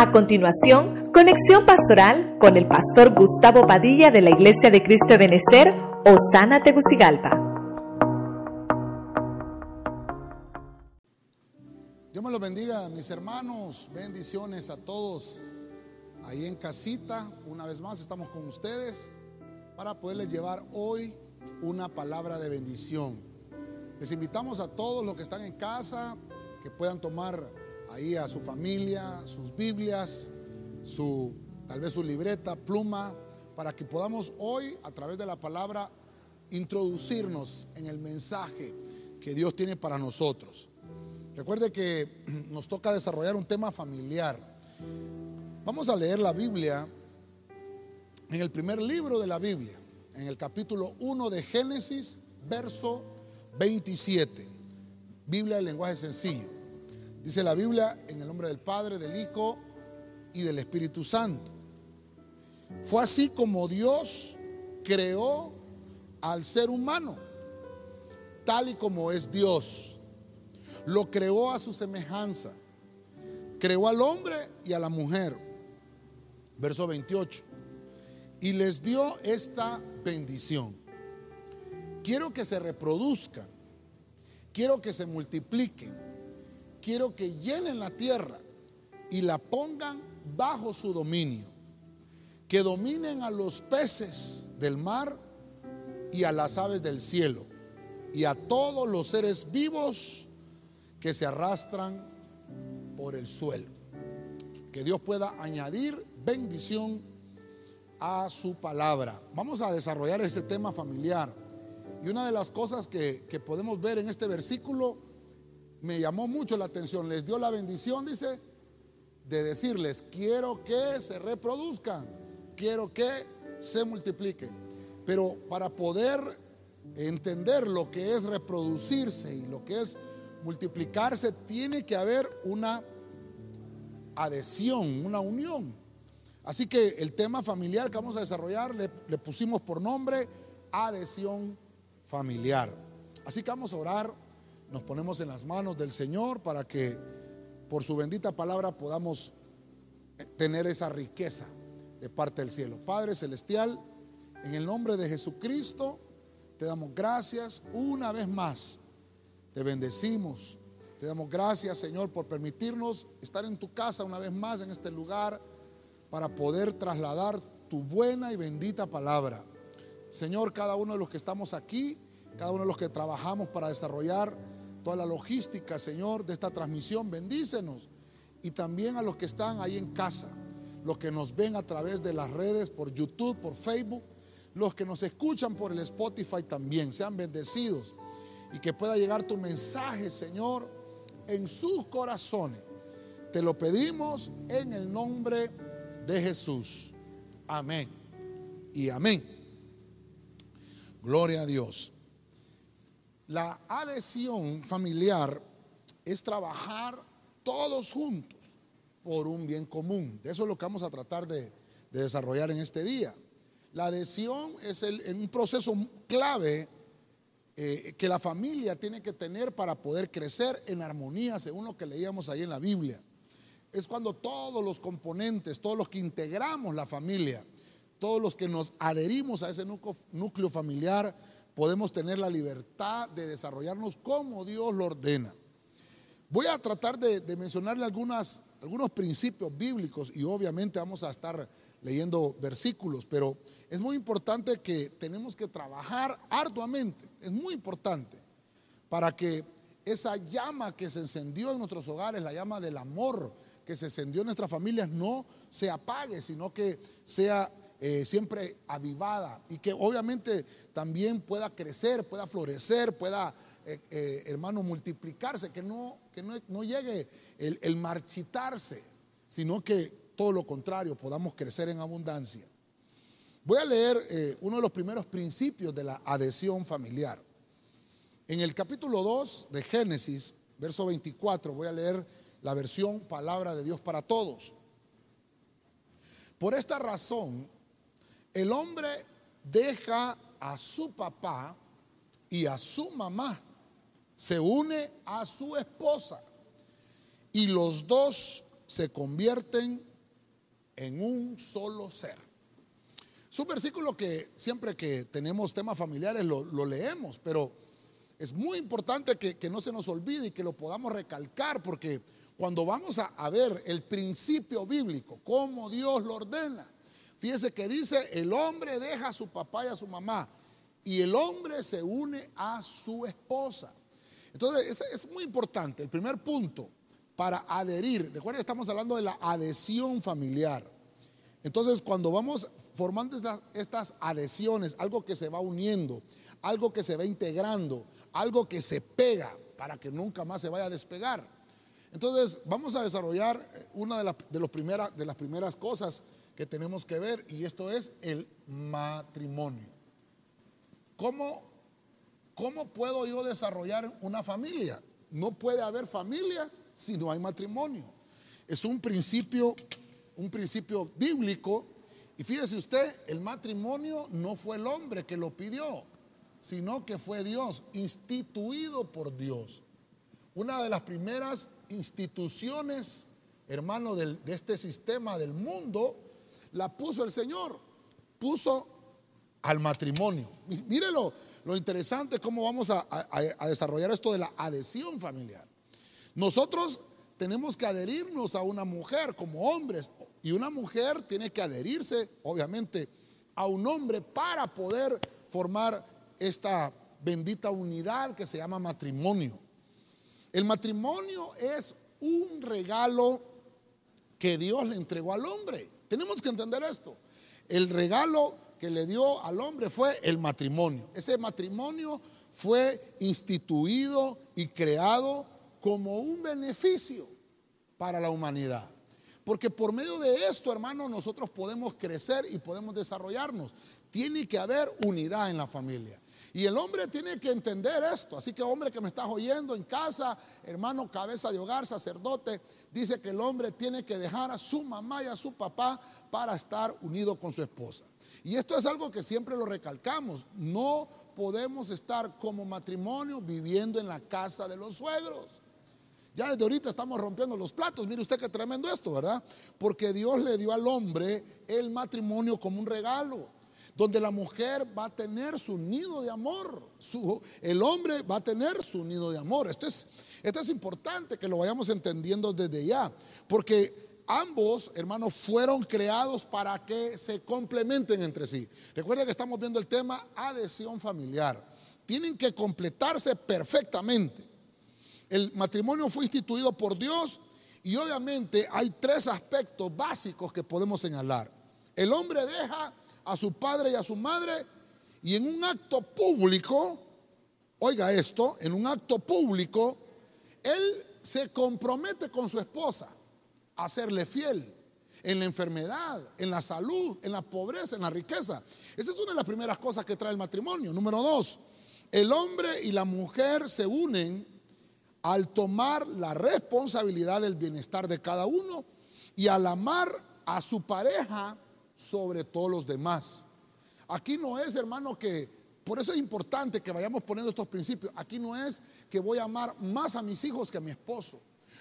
A continuación, conexión pastoral con el pastor Gustavo Padilla de la Iglesia de Cristo de Benecer, Osana Tegucigalpa. Dios me lo bendiga, mis hermanos. Bendiciones a todos ahí en casita. Una vez más estamos con ustedes para poderles llevar hoy una palabra de bendición. Les invitamos a todos los que están en casa que puedan tomar ahí a su familia, sus Biblias, su tal vez su libreta, pluma, para que podamos hoy a través de la palabra introducirnos en el mensaje que Dios tiene para nosotros. Recuerde que nos toca desarrollar un tema familiar. Vamos a leer la Biblia en el primer libro de la Biblia, en el capítulo 1 de Génesis, verso 27. Biblia de lenguaje sencillo. Dice la Biblia en el nombre del Padre, del Hijo y del Espíritu Santo. Fue así como Dios creó al ser humano, tal y como es Dios. Lo creó a su semejanza. Creó al hombre y a la mujer. Verso 28. Y les dio esta bendición. Quiero que se reproduzcan. Quiero que se multipliquen quiero que llenen la tierra y la pongan bajo su dominio. Que dominen a los peces del mar y a las aves del cielo y a todos los seres vivos que se arrastran por el suelo. Que Dios pueda añadir bendición a su palabra. Vamos a desarrollar ese tema familiar. Y una de las cosas que, que podemos ver en este versículo me llamó mucho la atención. Les dio la bendición, dice, de decirles, quiero que se reproduzcan, quiero que se multipliquen. Pero para poder entender lo que es reproducirse y lo que es multiplicarse, tiene que haber una adhesión, una unión. Así que el tema familiar que vamos a desarrollar le, pusimos por nombre adhesión familiar. Así que vamos a orar nos ponemos en las manos del Señor para que por su bendita palabra podamos eh, tener esa riqueza de parte del cielo. Padre Celestial, en el nombre de Jesucristo, te damos gracias una vez más. Te bendecimos. Te damos gracias, Señor, por permitirnos estar en tu casa una vez más en este lugar para poder trasladar tu buena y bendita palabra. Señor, cada uno de los que estamos aquí, cada uno de los que trabajamos para desarrollar toda la logística, Señor, de esta transmisión. Bendícenos. Y también a los que están ahí en casa, los que nos ven a través de las redes, por YouTube, por Facebook, los que nos escuchan por el Spotify también, sean bendecidos. Y que pueda llegar tu mensaje, Señor, en sus corazones. Te lo pedimos en el nombre de Jesús. Amén. Y amén. Gloria a Dios. La adhesión familiar es trabajar todos juntos por un bien común. De eso es lo que vamos a tratar de, desarrollar en este día. La adhesión es un proceso clave eh, que la familia tiene que tener para poder crecer en armonía, según lo que leíamos ahí en la Biblia. Es cuando todos los componentes, todos los que integramos la familia, todos los que nos adherimos a ese núcleo familiar, podemos tener la libertad de desarrollarnos como Dios lo ordena. Voy a tratar de, mencionarle algunas, algunos principios bíblicos y obviamente vamos a estar leyendo versículos, pero es muy importante que tenemos que trabajar arduamente, es muy importante para que esa llama que se encendió en nuestros hogares, la llama del amor que se encendió en nuestras familias, no se apague, sino que sea eh, siempre avivada y que obviamente también pueda crecer, pueda florecer, pueda, eh, eh, hermano, multiplicarse, que no, que no, llegue el, el, marchitarse, sino que todo lo contrario, podamos crecer en abundancia. Voy a leer uno de los primeros principios de la adhesión familiar. En el capítulo 2 de Génesis, verso 24, voy a leer la versión Palabra de Dios para Todos. Por esta razón, el hombre deja a su papá y a su mamá, se une a su esposa y los dos se convierten en un solo ser. Es un versículo que siempre que tenemos temas familiares lo, leemos, pero es muy importante que, no se nos olvide y que lo podamos recalcar, porque cuando vamos a, a ver el principio bíblico, cómo Dios lo ordena, fíjese que dice, el hombre deja a su papá y a su mamá, y el hombre se une a su esposa. Entonces, es, muy importante. El primer punto para adherir, recuerden que estamos hablando de la adhesión familiar. Entonces, cuando vamos formando estas, adhesiones, algo que se va uniendo, algo que se va integrando, algo que se pega para que nunca más se vaya a despegar. Entonces, vamos a desarrollar eh, una de, de, los de las primeras cosas que tenemos que ver y esto es el matrimonio. ¿Cómo ¿Cómo puedo yo desarrollar una familia? No puede haber familia si no hay matrimonio. Es un principio, un principio bíblico. Y fíjese usted, el matrimonio no fue el hombre que lo pidió, sino que fue Dios, instituido por Dios. Una de las primeras instituciones, hermano, de este sistema del mundo, la puso el Señor. Puso al matrimonio. Mírelo, lo interesante es cómo vamos a, desarrollar esto de la adhesión familiar. Nosotros tenemos que adherirnos a una mujer como hombres y una mujer tiene que adherirse, obviamente, a un hombre para poder formar esta bendita unidad que se llama matrimonio. El matrimonio es un regalo que Dios le entregó al hombre. Tenemos que entender esto. El regalo que le dio al hombre fue el matrimonio. Ese matrimonio fue instituido y creado como un beneficio para la humanidad. Porque por medio de esto, hermano, nosotros podemos crecer y podemos desarrollarnos. Tiene que haber unidad en la familia. Y el hombre tiene que entender esto. Así que hombre que me estás oyendo en casa, hermano, cabeza de hogar, sacerdote, dice que el hombre tiene que dejar a su mamá y a su papá para estar unido con su esposa. Y esto es algo que siempre lo recalcamos. No podemos estar como matrimonio viviendo en la casa de los suegros. Ya desde ahorita estamos rompiendo los platos. Mire usted qué tremendo esto, ¿verdad? Porque Dios le dio al hombre el matrimonio como un regalo, donde la mujer va a tener su nido de amor, el hombre va a tener su nido de amor. Esto es, esto es importante que lo vayamos entendiendo desde ya, porque ambos, hermanos, fueron creados para que se complementen entre sí. Recuerda que estamos viendo el tema adhesión familiar. Tienen que completarse perfectamente. El matrimonio fue instituido por Dios y obviamente hay tres aspectos básicos que podemos señalar. El hombre deja a su padre y a su madre y en un acto público, oiga esto, en un acto público, él se compromete con su esposa a serle fiel en la enfermedad, en la salud, en la pobreza, en la riqueza. Esa es una de las primeras cosas que trae el matrimonio. Número dos, el hombre y la mujer se unen al tomar la responsabilidad del bienestar de cada uno y al amar a su pareja sobre todos los demás. Aquí no es, hermano, que por eso es importante que vayamos poniendo estos principios. Aquí no es que voy a amar más a mis hijos que a mi esposo.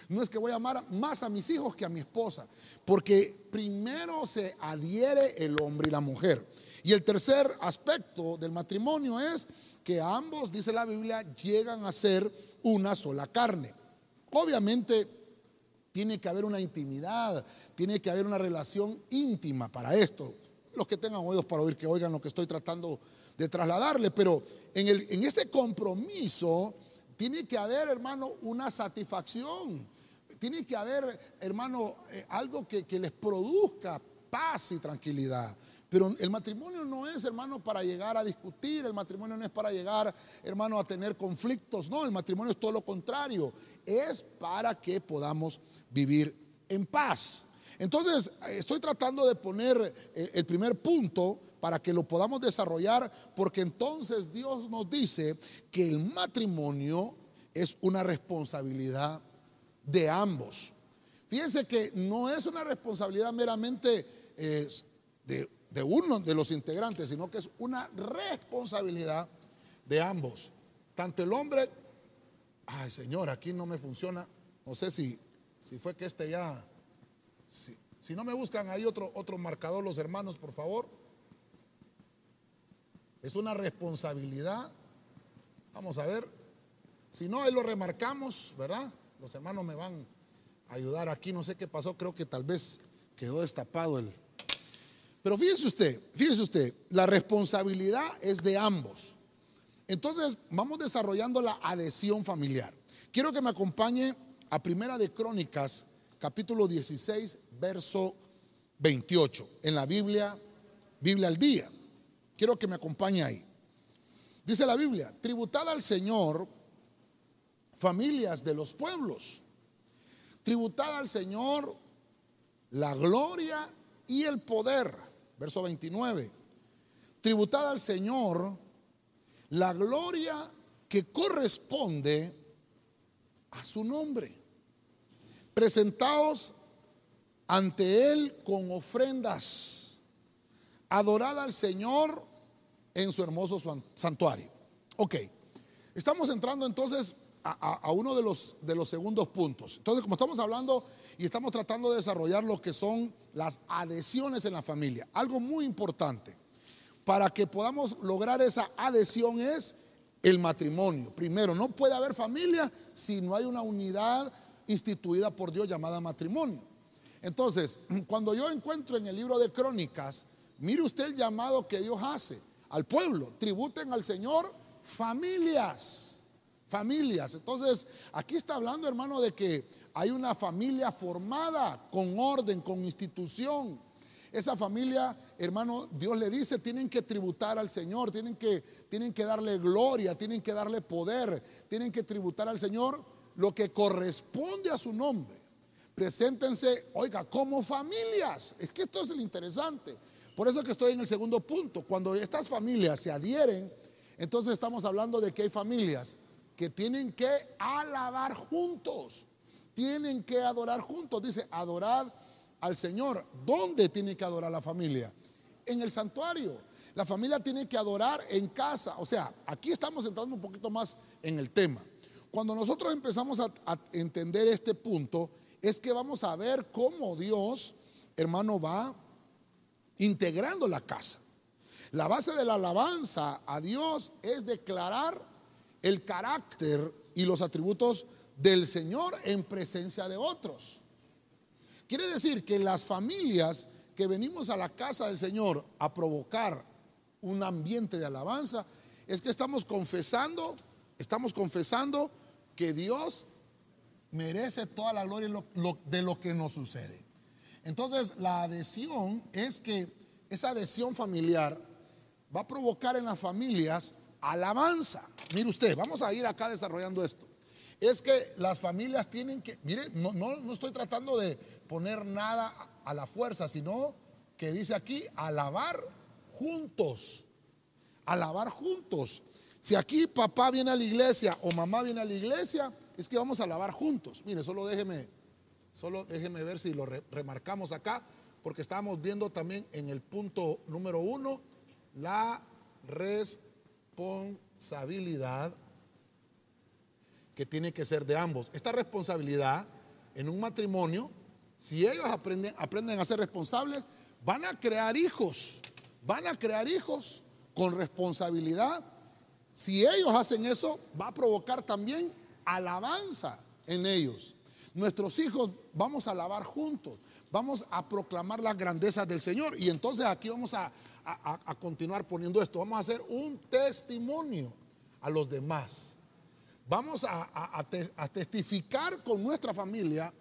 No es que voy a amar más a mis hijos que a mi esposa, porque primero se adhiere el hombre y la mujer. Y el tercer aspecto del matrimonio es que ambos, dice la Biblia, llegan a ser una sola carne. Obviamente tiene que haber una intimidad, tiene que haber una relación íntima para esto. Los que tengan oídos para oír, que oigan lo que estoy tratando de trasladarle, pero en, este compromiso tiene que haber, hermano, una satisfacción. Tiene que haber, hermano, eh, algo que les produzca paz y tranquilidad. Pero el matrimonio no es, hermano, para llegar a discutir, el matrimonio no es para llegar, hermano, a tener conflictos, no, el matrimonio es todo lo contrario, es para que podamos vivir en paz. Entonces, estoy tratando de poner eh, el primer punto para que lo podamos desarrollar, porque entonces Dios nos dice que el matrimonio es una responsabilidad de ambos. Fíjense que no es una responsabilidad meramente eh, de, de uno de los integrantes, sino que es una responsabilidad de ambos. Tanto el hombre, ay Señor, aquí no me funciona, no sé si, si fue que este ya Si no me buscan ahí otro, otro marcador los hermanos, por favor. Es una responsabilidad. Vamos a ver. Si no, ahí lo remarcamos, ¿verdad? Los hermanos me van a ayudar aquí. No sé qué pasó. Creo que tal vez quedó destapado el... Pero fíjese usted, fíjese usted, la responsabilidad es de ambos. Entonces, vamos desarrollando la adhesión familiar. Quiero que me acompañe a Primera de Crónicas, capítulo 16, verso 28, en la Biblia, Biblia al día. Quiero que me acompañe ahí. Dice la Biblia, tributad al Señor familias de los pueblos. Tributad al Señor la gloria y el poder. Verso 29. Tributad al Señor la gloria que corresponde a su nombre. Presentaos ante Él con ofrendas. Adorad al Señor en su hermoso santuario. Ok, estamos entrando entonces a, uno de los, de los segundos puntos. Entonces, como estamos hablando y estamos tratando de desarrollar lo que son las adhesiones en la familia, algo muy importante para que podamos lograr esa adhesión es el matrimonio. Primero, no puede haber familia si no hay una unidad instituida por Dios llamada matrimonio. Entonces, cuando yo encuentro en el libro de Crónicas, mire usted el llamado que Dios hace al pueblo, tributen al Señor familias, familias. Entonces, aquí está hablando, hermano, de que hay una familia formada con orden, con institución. Esa familia, hermano, Dios le dice, tienen que tributar al Señor, tienen que, tienen que darle gloria, tienen que darle poder, tienen que tributar al Señor lo que corresponde a su nombre. Preséntense, oiga, como familias. Es que esto es lo interesante. Por eso que estoy en el segundo punto. Cuando estas familias se adhieren, entonces estamos hablando de que hay familias que tienen que alabar juntos, tienen que adorar juntos. Dice, adorar al Señor. ¿Dónde tiene que adorar la familia? En el santuario. La familia tiene que adorar en casa. O sea, aquí estamos entrando un poquito más en el tema. Cuando nosotros empezamos a, entender este punto, es que vamos a ver cómo Dios, hermano, va integrando la casa. La base de la alabanza a Dios es declarar el carácter y los atributos del Señor en presencia de otros. Quiere decir que las familias que venimos a la casa del Señor a provocar un ambiente de alabanza, es que estamos confesando, estamos confesando que Dios merece toda la gloria de lo que nos sucede. Entonces, la adhesión es que esa adhesión familiar va a provocar en las familias alabanza. Mire usted, vamos a ir acá desarrollando esto. Es que las familias tienen que, mire, no, no, no estoy tratando de poner nada a la fuerza, sino que dice aquí, alabar juntos. Alabar juntos. Si aquí papá viene a la iglesia o mamá viene a la iglesia, es que vamos a alabar juntos. Mire, solo déjeme, solo déjeme ver si lo remarcamos acá, porque estamos viendo también en el punto número uno la responsabilidad que tiene que ser de ambos. Esta responsabilidad en un matrimonio si ellos aprenden, aprenden a ser responsables, van a crear hijos, van a crear hijos con responsabilidad. Si ellos hacen eso, va a provocar también alabanza en ellos. Nuestros hijos vamos a alabar juntos, vamos a proclamar las grandezas del Señor. Y entonces aquí vamos a, continuar poniendo esto, vamos a hacer un testimonio a los demás. Vamos a testificar con nuestra familia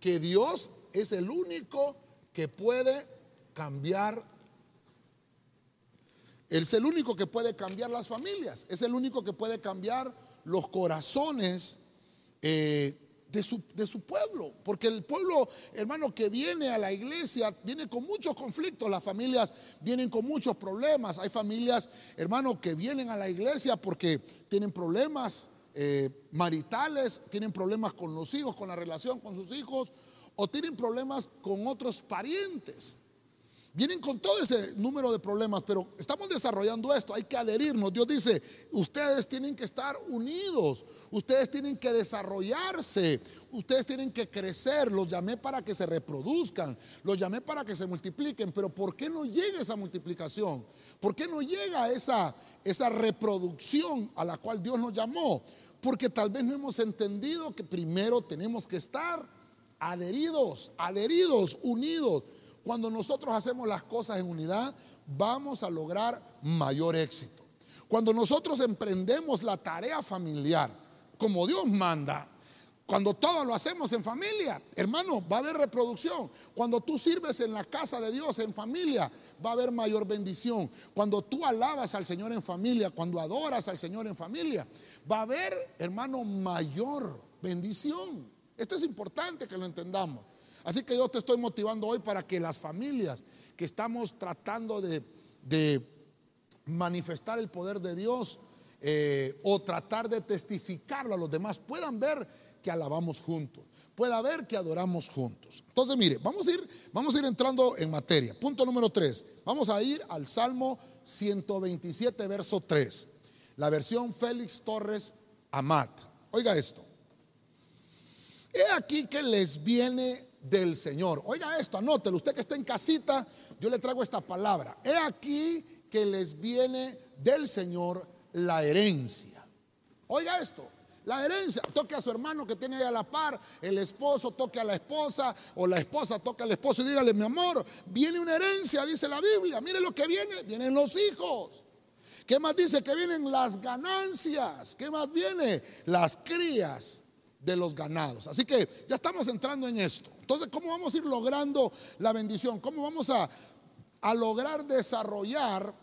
que Dios es el único que puede cambiar. Es el único que puede cambiar las familias, es el único que puede cambiar los corazones eh, de, su, de su pueblo. Porque el pueblo, hermano, que viene a la iglesia, viene con muchos conflictos, las familias vienen con muchos problemas. Hay familias, hermano, que vienen a la iglesia porque tienen problemas eh, maritales, tienen problemas con los hijos, con la relación con sus hijos, o tienen problemas con otros parientes. Vienen con todo ese número de problemas, pero estamos desarrollando esto, hay que adherirnos. Dios dice, ustedes tienen que estar unidos, ustedes tienen que desarrollarse, ustedes tienen que crecer. Los llamé para que se reproduzcan, los llamé para que se multipliquen, pero ¿por qué no llega esa multiplicación? ¿Por qué no llega esa, esa reproducción a la cual Dios nos llamó? Porque tal vez no hemos entendido que primero tenemos que estar adheridos, adheridos, unidos. Cuando nosotros hacemos las cosas en unidad, vamos a lograr mayor éxito. Cuando nosotros emprendemos la tarea familiar, como Dios manda, cuando todo lo hacemos en familia, hermano, va a haber reproducción. Cuando tú sirves en la casa de Dios en familia, va a haber mayor bendición. Cuando tú alabas al Señor en familia, cuando adoras al Señor en familia, va a haber, hermano, mayor bendición. Esto es importante que lo entendamos. Así que yo te estoy motivando hoy para que las familias que estamos tratando de, manifestar el poder de Dios eh, o tratar de testificarlo a los demás puedan ver que alabamos juntos, pueda ver que adoramos juntos. Entonces, mire, vamos a ir, vamos a ir entrando en materia. Punto número 3. Vamos a ir al Salmo 127, verso 3. La versión Félix Torres Amat. Oiga esto. He aquí que les viene del Señor. Oiga esto, anótelo. Usted que está en casita, yo le traigo esta palabra. He aquí que les viene del Señor la herencia. Oiga esto. La herencia, toque a su hermano que tiene a la par, el esposo toque a la esposa o la esposa toque al esposo y dígale, mi amor, viene una herencia, dice la Biblia, mire lo que viene, vienen los hijos. ¿Qué más dice? Que vienen las ganancias. ¿Qué más viene? Las crías de los ganados. Así que ya estamos entrando en esto. Entonces, ¿cómo vamos a ir logrando la bendición? ¿Cómo vamos a, a lograr desarrollar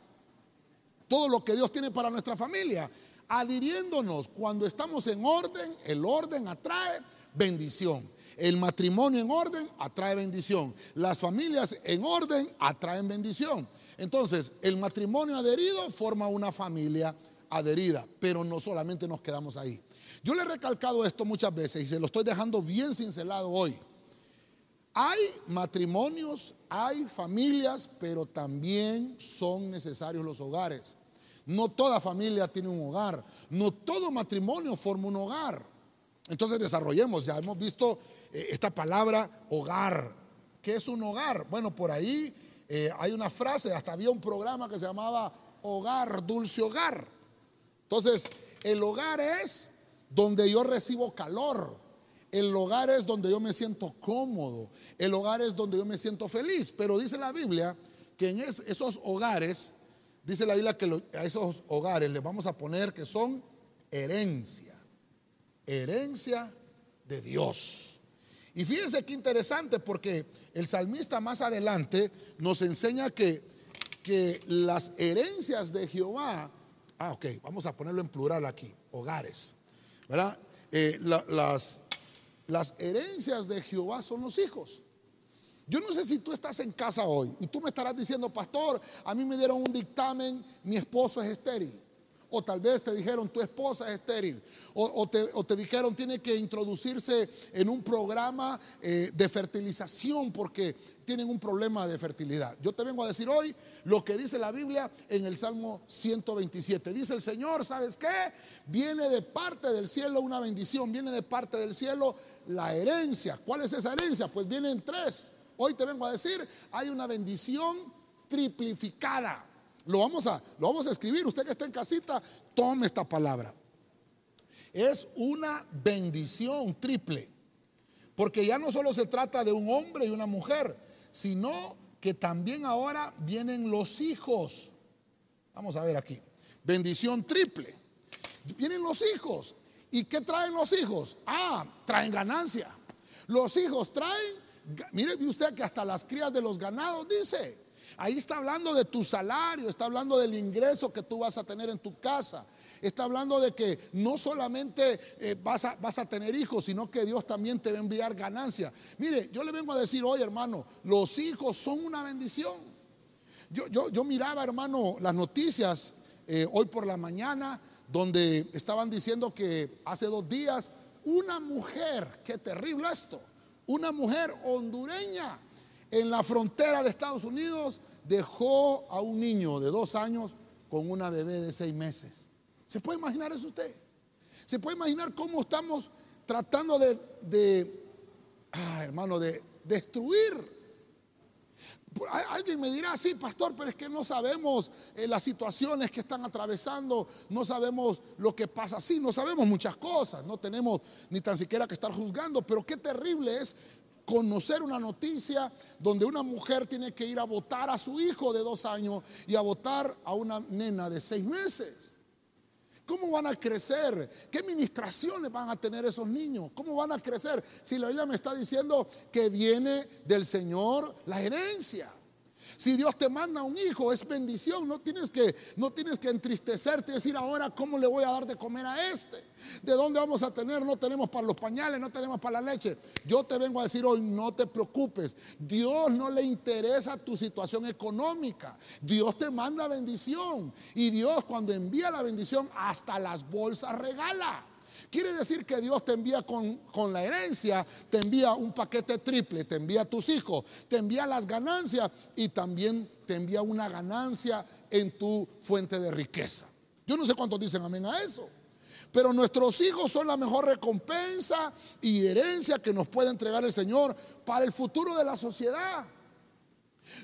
todo lo que Dios tiene para nuestra familia? Adhiriéndonos cuando estamos en orden, el orden atrae bendición. El matrimonio en orden atrae bendición. Las familias en orden atraen bendición. Entonces, el matrimonio adherido forma una familia adherida, pero no solamente nos quedamos ahí. Yo le he recalcado esto muchas veces y se lo estoy dejando bien cincelado hoy. Hay matrimonios, hay familias, pero también son necesarios los hogares. No toda familia tiene un hogar, no todo matrimonio forma un hogar. Entonces desarrollemos, ya hemos visto eh, esta palabra hogar. ¿Qué es un hogar? Bueno, por ahí eh, hay una frase, hasta había un programa que se llamaba Hogar, Dulce Hogar. Entonces, el hogar es donde yo recibo calor. El hogar es donde yo me siento cómodo. El hogar es donde yo me siento feliz. Pero dice la Biblia que en esos hogares, dice la Biblia que a esos hogares les vamos a poner que son herencia. Herencia de Dios. Y fíjense qué interesante porque el salmista más adelante nos enseña que, que las herencias de Jehová, ah, ok, vamos a ponerlo en plural aquí, hogares. ¿verdad? Eh, las, las herencias de Jehová son los hijos. Yo no sé si tú estás en casa hoy y tú me estarás diciendo, pastor, a mí me dieron un dictamen, mi esposo es estéril. O tal vez te dijeron, tu esposa es estéril. O, te, dijeron, tiene que introducirse en un programa eh, de fertilización porque tienen un problema de fertilidad. Yo te vengo a decir hoy lo que dice la Biblia en el Salmo 127. Dice el Señor, ¿sabes qué? Viene de parte del cielo una bendición, viene de parte del cielo la herencia. ¿Cuál es esa herencia? Pues vienen tres. Hoy te vengo a decir, hay una bendición triplificada. Lo vamos a, lo vamos a escribir. Usted que está en casita, tome esta palabra. Es una bendición triple. Porque ya no solo se trata de un hombre y una mujer, sino que también ahora vienen los hijos. Vamos a ver aquí. Bendición triple. Vienen los hijos. ¿Y qué traen los hijos? Ah, traen ganancia. Los hijos traen, mire usted que hasta las crías de los ganados dice, Ahí está hablando de tu salario, está hablando del ingreso que tú vas a tener en tu casa. Está hablando de que no solamente eh, vas, a, vas, a, tener hijos, sino que Dios también te va a enviar ganancia. Mire, yo le vengo a decir hoy, hermano, los hijos son una bendición. Yo, yo, yo miraba, hermano, las noticias eh, hoy por la mañana, donde estaban diciendo que hace dos días una mujer, qué terrible esto, una mujer hondureña en la frontera de Estados Unidos dejó a un niño de dos años con una bebé de seis meses. ¿Se puede imaginar eso usted? ¿Se puede imaginar cómo estamos tratando de, ah, hermano, de destruir Alguien me dirá, sí, pastor, pero es que no sabemos eh, las situaciones que están atravesando, no sabemos lo que pasa, sí, no sabemos muchas cosas, no tenemos ni tan siquiera que estar juzgando, pero qué terrible es conocer una noticia donde una mujer tiene que ir a votar a su hijo de dos años y a votar a una nena de seis meses. ¿Cómo van a crecer? ¿Qué ministraciones van a tener esos niños? ¿Cómo van a crecer? Si la Biblia me está diciendo que viene del Señor la herencia. Si Dios te manda un hijo, es bendición. No tienes que, no tienes que entristecerte y decir ahora cómo le voy a dar de comer a este. ¿De dónde vamos a tener? No tenemos para los pañales, no tenemos para la leche. Yo te vengo a decir hoy, no te preocupes. Dios no le interesa tu situación económica. Dios te manda bendición. Y Dios cuando envía la bendición, hasta las bolsas regala. Quiere decir que Dios te envía con, con, la herencia, te envía un paquete triple, te envía a tus hijos, te envía las ganancias y también te envía una ganancia en tu fuente de riqueza. Yo no sé cuántos dicen amén a eso. Pero nuestros hijos son la mejor recompensa y herencia que nos puede entregar el Señor para el futuro de la sociedad.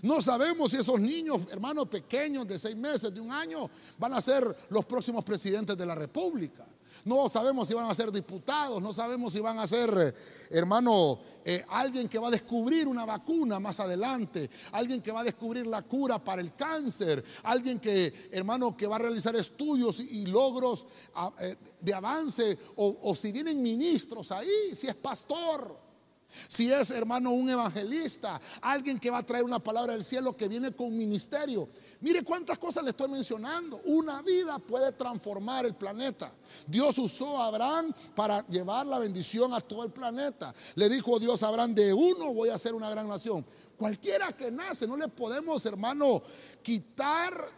No sabemos si esos niños, hermanos pequeños de seis meses, de un año, van a ser los próximos presidentes de la República. No sabemos si van a ser diputados, no sabemos si van a ser, eh, hermano, eh, alguien que va a descubrir una vacuna más adelante, alguien que va a descubrir la cura para el cáncer, alguien que, hermano, que va a realizar estudios y, logros ah, eh, de avance, o si vienen ministros ahí, si es pastor. Si es, hermano, un evangelista, alguien que va a traer una palabra del cielo que viene con ministerio. Mire cuántas cosas le estoy mencionando. Una vida puede transformar el planeta. Dios usó a Abraham para llevar la bendición a todo el planeta. Le dijo Dios a Abraham, de uno voy a hacer una gran nación. Cualquiera que nace, no le podemos, hermano, quitar,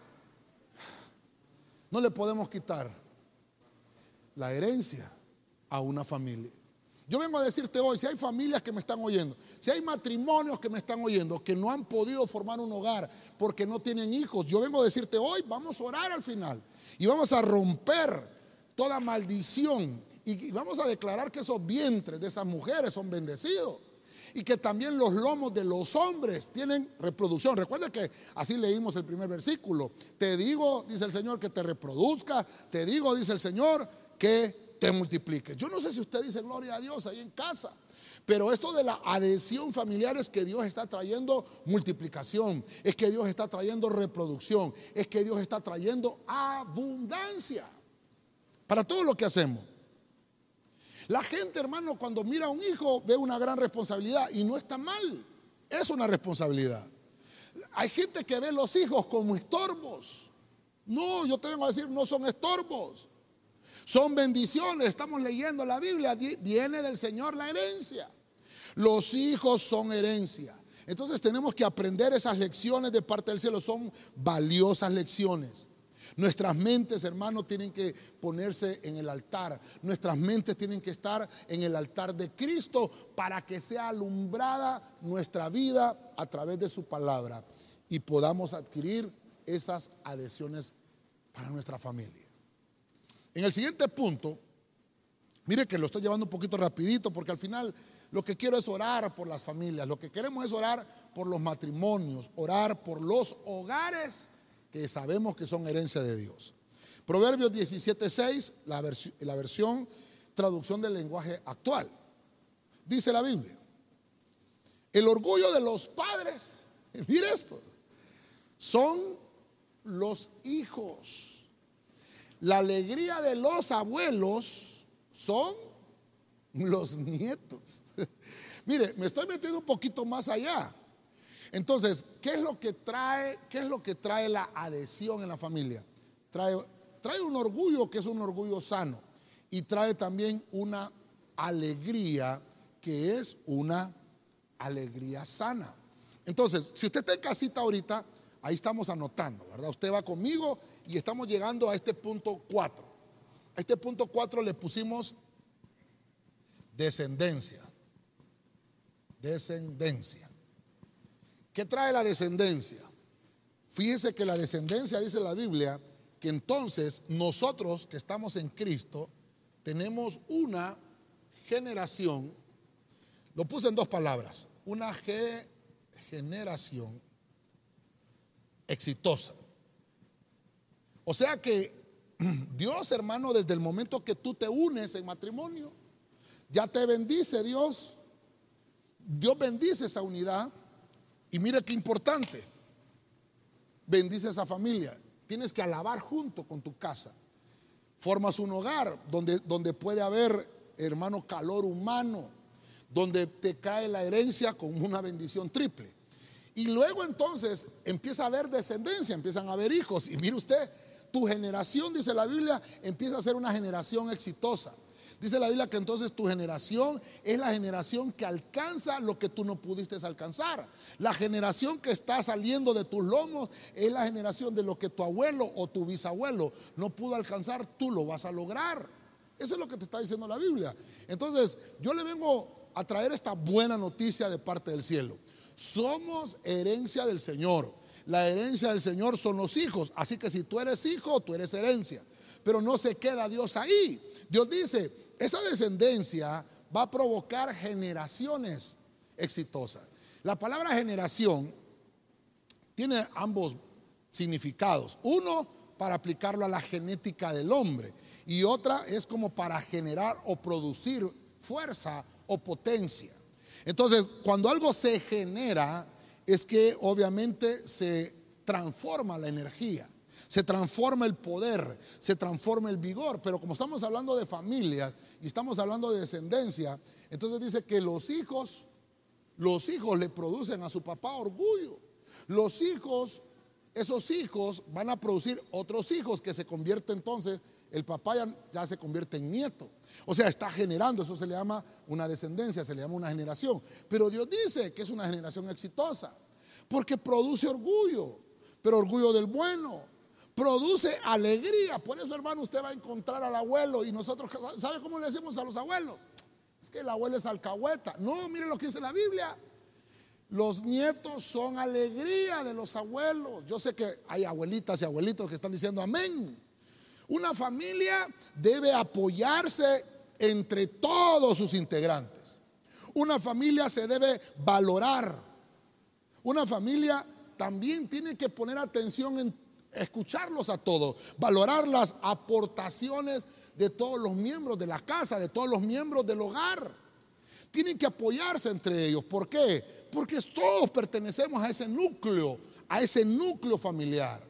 no le podemos quitar la herencia a una familia. Yo vengo a decirte hoy, si hay familias que me están oyendo, si hay matrimonios que me están oyendo, que no han podido formar un hogar porque no tienen hijos, yo vengo a decirte hoy, vamos a orar al final y vamos a romper toda maldición y vamos a declarar que esos vientres de esas mujeres son bendecidos y que también los lomos de los hombres tienen reproducción. Recuerda que así leímos el primer versículo. Te digo, dice el Señor, que te reproduzca. Te digo, dice el Señor, que te multipliques. Yo no sé si usted dice gloria a Dios ahí en casa. Pero esto de la adhesión familiar es que Dios está trayendo multiplicación, es que Dios está trayendo reproducción, es que Dios está trayendo abundancia para todo lo que hacemos. La gente, hermano, cuando mira a un hijo ve una gran responsabilidad y no está mal, es una responsabilidad. Hay gente que ve los hijos como estorbos. No, yo te vengo a decir, no son estorbos. Son bendiciones, estamos leyendo la Biblia, viene del Señor la herencia. Los hijos son herencia. Entonces tenemos que aprender esas lecciones de parte del cielo, son valiosas lecciones. Nuestras mentes, hermanos, tienen que ponerse en el altar. Nuestras mentes tienen que estar en el altar de Cristo para que sea alumbrada nuestra vida a través de su palabra y podamos adquirir esas adhesiones para nuestra familia. En el siguiente punto, mire que lo estoy llevando un poquito rapidito porque al final lo que quiero es orar por las familias, lo que queremos es orar por los matrimonios, orar por los hogares que sabemos que son herencia de Dios. Proverbios 17:6, la, la versión traducción del lenguaje actual. Dice la Biblia, el orgullo de los padres, mire esto, son los hijos. La alegría de los abuelos son los nietos. Mire, me estoy metiendo un poquito más allá. Entonces, ¿qué es lo que trae, qué es lo que trae la adhesión en la familia? Trae, trae un orgullo que es un orgullo sano y trae también una alegría que es una alegría sana. Entonces, si usted está en casita ahorita, ahí estamos anotando, ¿verdad? Usted va conmigo y estamos llegando a este punto 4. A este punto 4 le pusimos descendencia. Descendencia. ¿Qué trae la descendencia? Fíjese que la descendencia, dice la Biblia, que entonces nosotros que estamos en Cristo, tenemos una generación, lo puse en dos palabras, una generación exitosa. O sea que Dios, hermano, desde el momento que tú te unes en matrimonio, ya te bendice Dios. Dios bendice esa unidad. Y mire qué importante. Bendice esa familia. Tienes que alabar junto con tu casa. Formas un hogar donde, donde puede haber, hermano, calor humano, donde te cae la herencia con una bendición triple. Y luego entonces empieza a haber descendencia, empiezan a haber hijos. Y mire usted, tu generación, dice la Biblia, empieza a ser una generación exitosa. Dice la Biblia que entonces tu generación es la generación que alcanza lo que tú no pudiste alcanzar. La generación que está saliendo de tus lomos es la generación de lo que tu abuelo o tu bisabuelo no pudo alcanzar, tú lo vas a lograr. Eso es lo que te está diciendo la Biblia. Entonces, yo le vengo a traer esta buena noticia de parte del cielo. Somos herencia del Señor. La herencia del Señor son los hijos. Así que si tú eres hijo, tú eres herencia. Pero no se queda Dios ahí. Dios dice, esa descendencia va a provocar generaciones exitosas. La palabra generación tiene ambos significados. Uno, para aplicarlo a la genética del hombre. Y otra es como para generar o producir fuerza o potencia. Entonces, cuando algo se genera, es que obviamente se transforma la energía, se transforma el poder, se transforma el vigor. Pero como estamos hablando de familias y estamos hablando de descendencia, entonces dice que los hijos, los hijos le producen a su papá orgullo. Los hijos, esos hijos van a producir otros hijos que se convierte entonces, el papá ya, se convierte en nieto. O sea, está generando, eso se le llama una descendencia, se le llama una generación. Pero Dios dice que es una generación exitosa, porque produce orgullo, pero orgullo del bueno. Produce alegría. Por eso, hermano, usted va a encontrar al abuelo y nosotros, ¿sabe cómo le decimos a los abuelos? Es que el abuelo es alcahueta. No, mire lo que dice la Biblia. Los nietos son alegría de los abuelos. Yo sé que hay abuelitas y abuelitos que están diciendo amén. Una familia debe apoyarse entre todos sus integrantes. Una familia se debe valorar. Una familia también tiene que poner atención en escucharlos a todos, valorar las aportaciones de todos los miembros de la casa, de todos los miembros del hogar. Tienen que apoyarse entre ellos. ¿Por qué? Porque todos pertenecemos a ese núcleo, a ese núcleo familiar.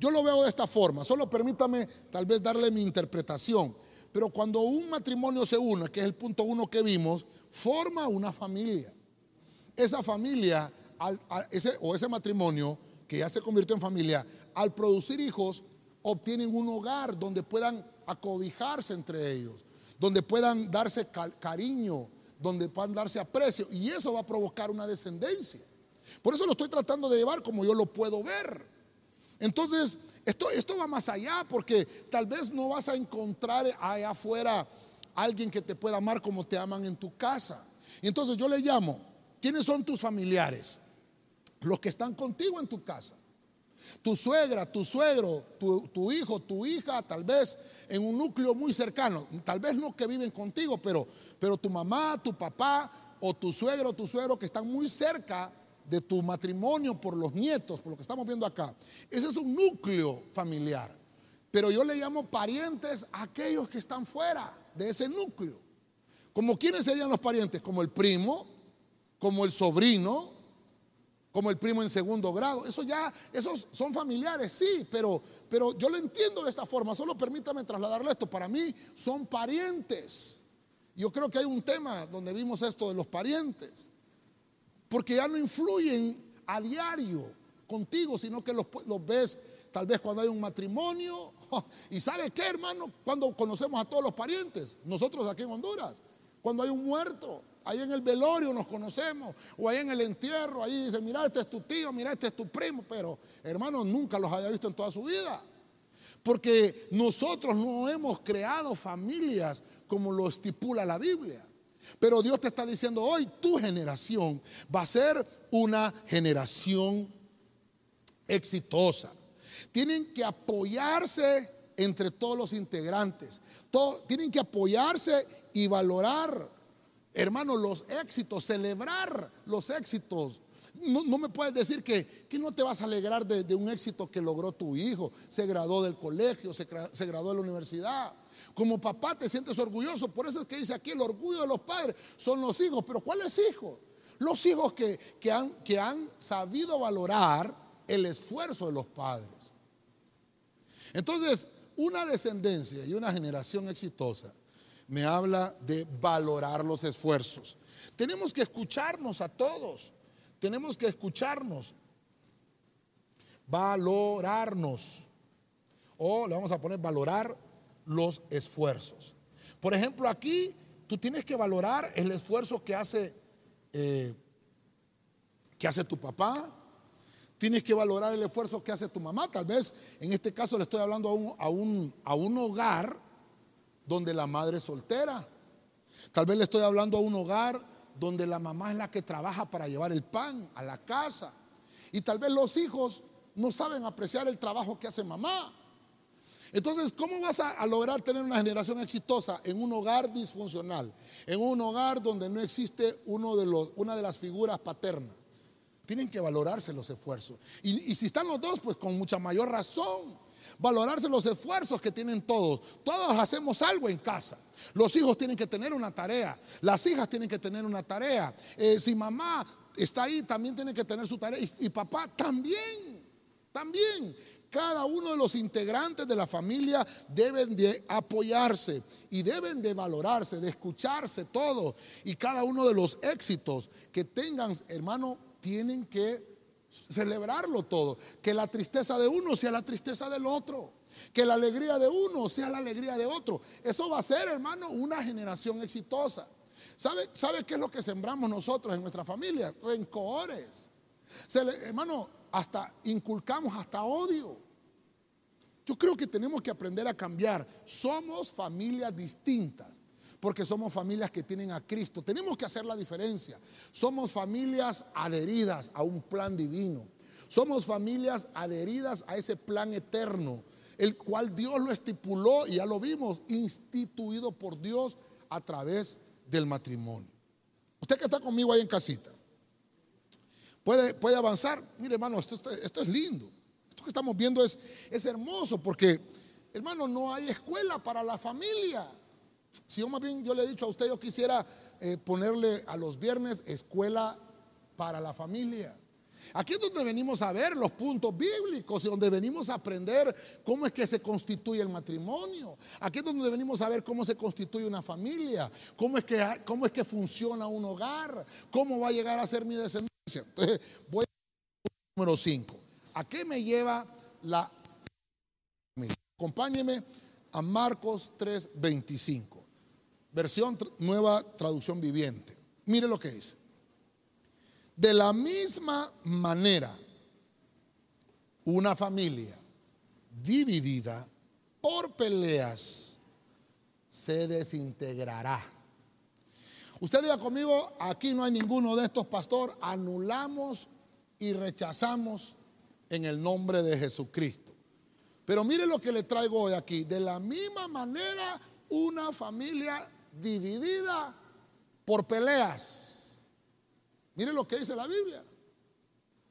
Yo lo veo de esta forma, solo permítame tal vez darle mi interpretación. Pero cuando un matrimonio se une, que es el punto uno que vimos, forma una familia. Esa familia o ese matrimonio que ya se convirtió en familia, al producir hijos, obtienen un hogar donde puedan acobijarse entre ellos, donde puedan darse cariño, donde puedan darse aprecio. Y eso va a provocar una descendencia. Por eso lo estoy tratando de llevar como yo lo puedo ver. Entonces, esto, esto va más allá porque tal vez no vas a encontrar allá afuera alguien que te pueda amar como te aman en tu casa. Y entonces yo le llamo, ¿quiénes son tus familiares? Los que están contigo en tu casa. Tu suegra, tu suegro, tu, hijo, tu hija, tal vez en un núcleo muy cercano, tal vez no que viven contigo, pero, pero tu mamá, tu papá o tu suegro, tu suegro que están muy cerca de tu matrimonio por los nietos, por lo que estamos viendo acá. Ese es un núcleo familiar. Pero yo le llamo parientes a aquellos que están fuera de ese núcleo. Como quiénes serían los parientes? Como el primo, como el sobrino, como el primo en segundo grado. Eso ya, esos son familiares, sí, pero, pero yo lo entiendo de esta forma. Solo permítame trasladarle esto. Para mí son parientes. Yo creo que hay un tema donde vimos esto de los parientes porque ya no influyen a diario contigo, sino que los, ves tal vez cuando hay un matrimonio. ¿Y sabe qué, hermano? Cuando conocemos a todos los parientes, nosotros aquí en Honduras, cuando hay un muerto, ahí en el velorio nos conocemos, o ahí en el entierro, ahí dicen, mira, este es tu tío, mira, este es tu primo, pero hermano, nunca los haya visto en toda su vida. Porque nosotros no hemos creado familias como lo estipula la Biblia. Pero Dios te está diciendo hoy, tu generación va a ser una generación exitosa. Tienen que apoyarse entre todos los integrantes. tienen que apoyarse y valorar, hermano, los éxitos, celebrar los éxitos. No, me puedes decir que, que, no te vas a alegrar de, un éxito que logró tu hijo. Se graduó del colegio, se, se graduó de la universidad. Como papá te sientes orgulloso. Por eso es que dice aquí el orgullo de los padres son los hijos. Pero ¿cuáles hijos? Los hijos que, que, han, que han sabido valorar el esfuerzo de los padres. Entonces, una descendencia y una generación exitosa me habla de valorar los esfuerzos. Tenemos que escucharnos a todos. Tenemos que escucharnos. Valorarnos. O le vamos a poner valorar los esfuerzos. Por ejemplo, aquí tú tienes que valorar el esfuerzo que hace, eh, que hace tu papá. Tienes que valorar el esfuerzo que hace tu mamá. Tal vez en este caso le estoy hablando a un, a un, a un hogar donde la madre es soltera. Tal vez le estoy hablando a un hogar donde la mamá es la que trabaja para llevar el pan a la casa. Y tal vez los hijos no saben apreciar el trabajo que hace mamá. Entonces, ¿cómo vas a, lograr tener una generación exitosa en un hogar disfuncional? En un hogar donde no existe uno de los, una de las figuras paternas. Tienen que valorarse los esfuerzos. Y, y si están los dos, pues con mucha mayor razón. Valorarse los esfuerzos que tienen todos. Todos hacemos algo en casa. Los hijos tienen que tener una tarea. Las hijas tienen que tener una tarea. Eh, si mamá está ahí, también tiene que tener su tarea. y papá también. También cada uno de los integrantes de la familia deben de apoyarse y deben de valorarse, de escucharse todo. Y cada uno de los éxitos que tengan, hermano, tienen que celebrarlo todo. Que la tristeza de uno sea la tristeza del otro. Que la alegría de uno sea la alegría de otro. Eso va a ser, hermano, una generación exitosa. ¿Sabe, ¿Sabe qué es lo que sembramos nosotros en nuestra familia? Rencores. hermano, hasta inculcamos hasta odio. Yo creo que tenemos que aprender a cambiar. Somos familias distintas porque somos familias que tienen a Cristo. Tenemos que hacer la diferencia. Somos familias adheridas a un plan divino. Somos familias adheridas a ese plan eterno, el cual Dios lo estipuló y ya lo vimos, instituido por Dios a través del matrimonio. Usted que está conmigo ahí en casita, puede, avanzar. Mire, hermano, esto, esto, es lindo. Esto que estamos viendo es, es hermoso porque, hermano, no hay escuela para la familia. Si yo más bien yo le he dicho a usted, yo quisiera eh, ponerle a los viernes escuela para la familia. Aquí es donde venimos a ver los puntos bíblicos y donde venimos a aprender cómo es que se constituye el matrimonio. Aquí es donde venimos a ver cómo se constituye una familia, cómo es que, cómo es que funciona un hogar, cómo va a llegar a ser mi descendencia. Entonces, voy número 5. ¿A qué me lleva la Acompáñeme a Marcos 3:25, versión nueva traducción viviente. Mire lo que dice. De la misma manera, una familia dividida por peleas se desintegrará. Usted diga conmigo, aquí no hay ninguno de estos, pastor, anulamos y rechazamos en el nombre de Jesucristo. Pero mire lo que le traigo hoy aquí. De la misma manera, una familia dividida por peleas. Mire lo que dice la Biblia.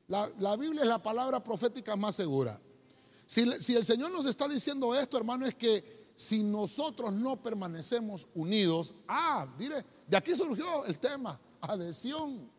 La, Biblia es la palabra profética más segura. Si, si el Señor nos está diciendo esto, hermano, es que si nosotros no permanecemos unidos, ah, diré, de aquí surgió el tema, adhesión.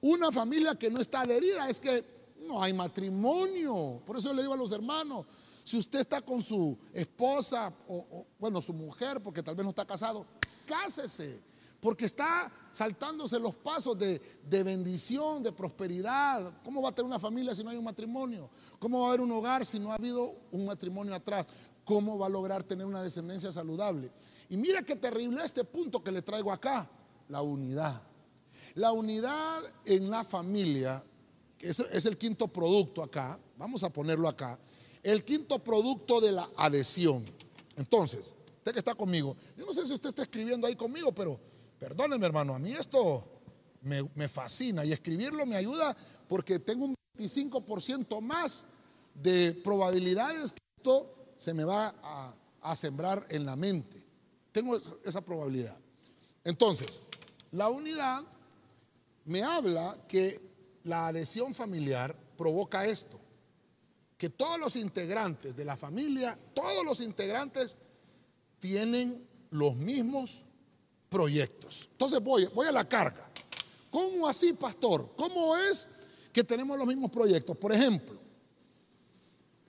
Una familia que no está adherida es que no hay matrimonio. Por eso le digo a los hermanos, si usted está con su esposa o, bueno, su mujer, porque tal vez no está casado, cásese, porque está saltándose los pasos de, de, bendición, de prosperidad. ¿Cómo va a tener una familia si no hay un matrimonio? ¿Cómo va a haber un hogar si no ha habido un matrimonio atrás? ¿Cómo va a lograr tener una descendencia saludable? Y mira qué terrible este punto que le traigo acá, la unidad. La unidad en la familia, que es, es el quinto producto acá, vamos a ponerlo acá, el quinto producto de la adhesión. Entonces, usted que está conmigo, yo no sé si usted está escribiendo ahí conmigo, pero perdónenme hermano, a mí esto me, fascina y escribirlo me ayuda porque tengo un 25% más de probabilidades que esto se me va a sembrar en la mente. Tengo esa probabilidad. Entonces, la unidad me habla que la adhesión familiar provoca esto, que todos los integrantes de la familia, todos los integrantes tienen los mismos proyectos. Entonces voy, a la carga. ¿Cómo así, pastor? ¿Cómo es que tenemos los mismos proyectos? Por ejemplo,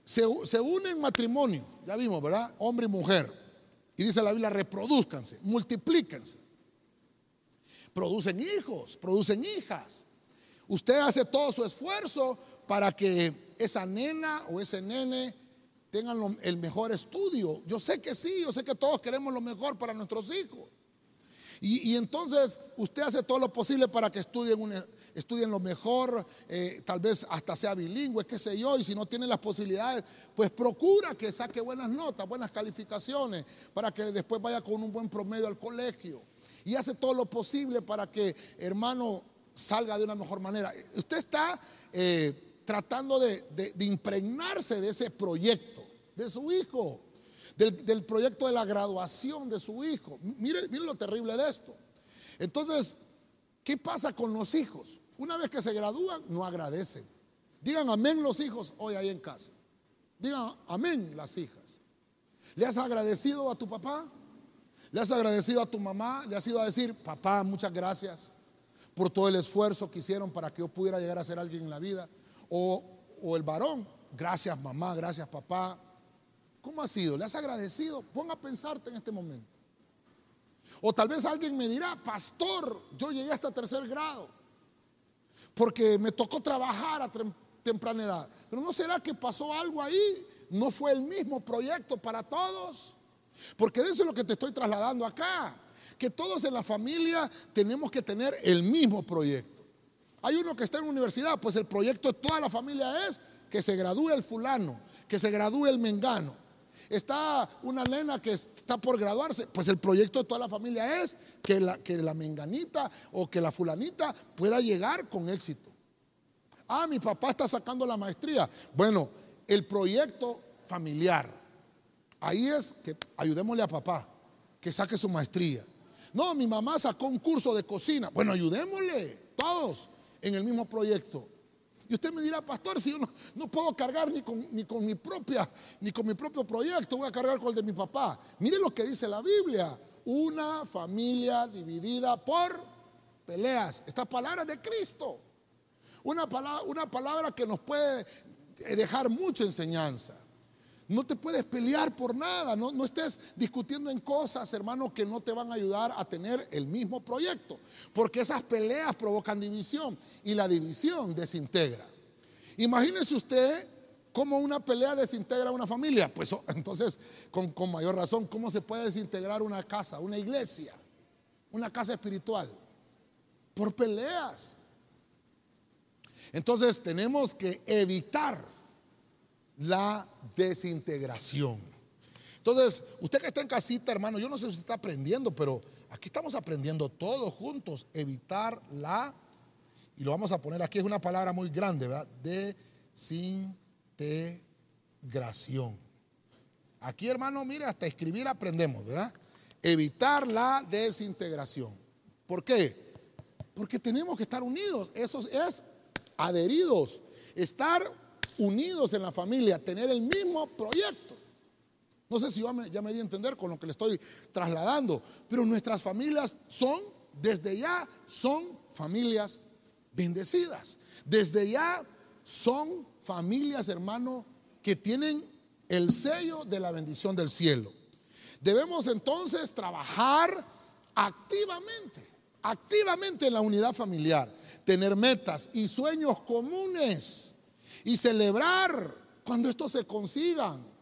se, se unen matrimonio, ya vimos, ¿verdad? Hombre y mujer. Y dice la Biblia, reproduzcanse, multiplíquense. Producen hijos, producen hijas. Usted hace todo su esfuerzo para que esa nena o ese nene tengan el mejor estudio. Yo sé que sí, yo sé que todos queremos lo mejor para nuestros hijos. Y, entonces usted hace todo lo posible para que estudien, estudien lo mejor, eh, tal vez hasta sea bilingüe, qué sé yo, y si no tiene las posibilidades, pues procura que saque buenas notas, buenas calificaciones, para que después vaya con un buen promedio al colegio. Y hace todo lo posible para que, hermano, salga de una mejor manera. Usted está eh, tratando de, impregnarse de ese proyecto, de su hijo, del, proyecto de la graduación de su hijo. Mire, mire lo terrible de esto. Entonces, ¿qué pasa con los hijos? Una vez que se gradúan, no agradecen. Digan amén los hijos hoy ahí en casa. Digan amén las hijas. ¿Le has agradecido a tu papá? ¿Le has agradecido a tu mamá? ¿Le has ido a decir, papá, muchas gracias? por todo el esfuerzo que hicieron para que yo pudiera llegar a ser alguien en la vida. O, el varón, gracias mamá, gracias papá. ¿Cómo ha sido? ¿Le has agradecido? Ponga a pensarte en este momento. O tal vez alguien me dirá, pastor, yo llegué hasta tercer grado porque me tocó trabajar a temprana edad. Pero ¿no será que pasó algo ahí? ¿No fue el mismo proyecto para todos? Porque eso es lo que te estoy trasladando acá que todos en la familia tenemos que tener el mismo proyecto. Hay uno que está en la universidad, pues el proyecto de toda la familia es que se gradúe el fulano, que se gradúe el mengano. Está una nena que está por graduarse, pues el proyecto de toda la familia es que la, que la menganita o que la fulanita pueda llegar con éxito. Ah, mi papá está sacando la maestría. Bueno, el proyecto familiar, ahí es que ayudémosle a papá, que saque su maestría. No, mi mamá sacó un curso de cocina. Bueno, ayudémosle todos en el mismo proyecto. Y usted me dirá, pastor, si yo no, puedo cargar ni con, ni con, mi propia, ni con mi propio proyecto, voy a cargar con el de mi papá. Mire lo que dice la Biblia. Una familia dividida por peleas. Esta palabra de Cristo. Una palabra, una palabra que nos puede dejar mucha enseñanza. No te puedes pelear por nada, no, no, estés discutiendo en cosas, hermano, que no te van a ayudar a tener el mismo proyecto, porque esas peleas provocan división y la división desintegra. Imagínese usted cómo una pelea desintegra una familia, pues oh, entonces con, con mayor razón, ¿cómo se puede desintegrar una casa, una iglesia, una casa espiritual? Por peleas. Entonces tenemos que evitar la desintegración. Entonces, usted que está en casita, hermano, yo no sé si usted está aprendiendo, pero aquí estamos aprendiendo todos juntos, evitar la, y lo vamos a poner aquí, es una palabra muy grande, ¿verdad? Desintegración. Aquí, hermano, mire, hasta escribir aprendemos, ¿verdad? Evitar la desintegración. ¿Por qué? Porque tenemos que estar unidos, eso es adheridos, estar unidos en la familia, tener el mismo proyecto. No sé si ya me, di a entender con lo que le estoy trasladando, pero nuestras familias son, desde ya, son familias bendecidas. Desde ya son familias, hermano, que tienen el sello de la bendición del cielo. Debemos entonces trabajar activamente, activamente en la unidad familiar, tener metas y sueños comunes y celebrar cuando estos se consigan.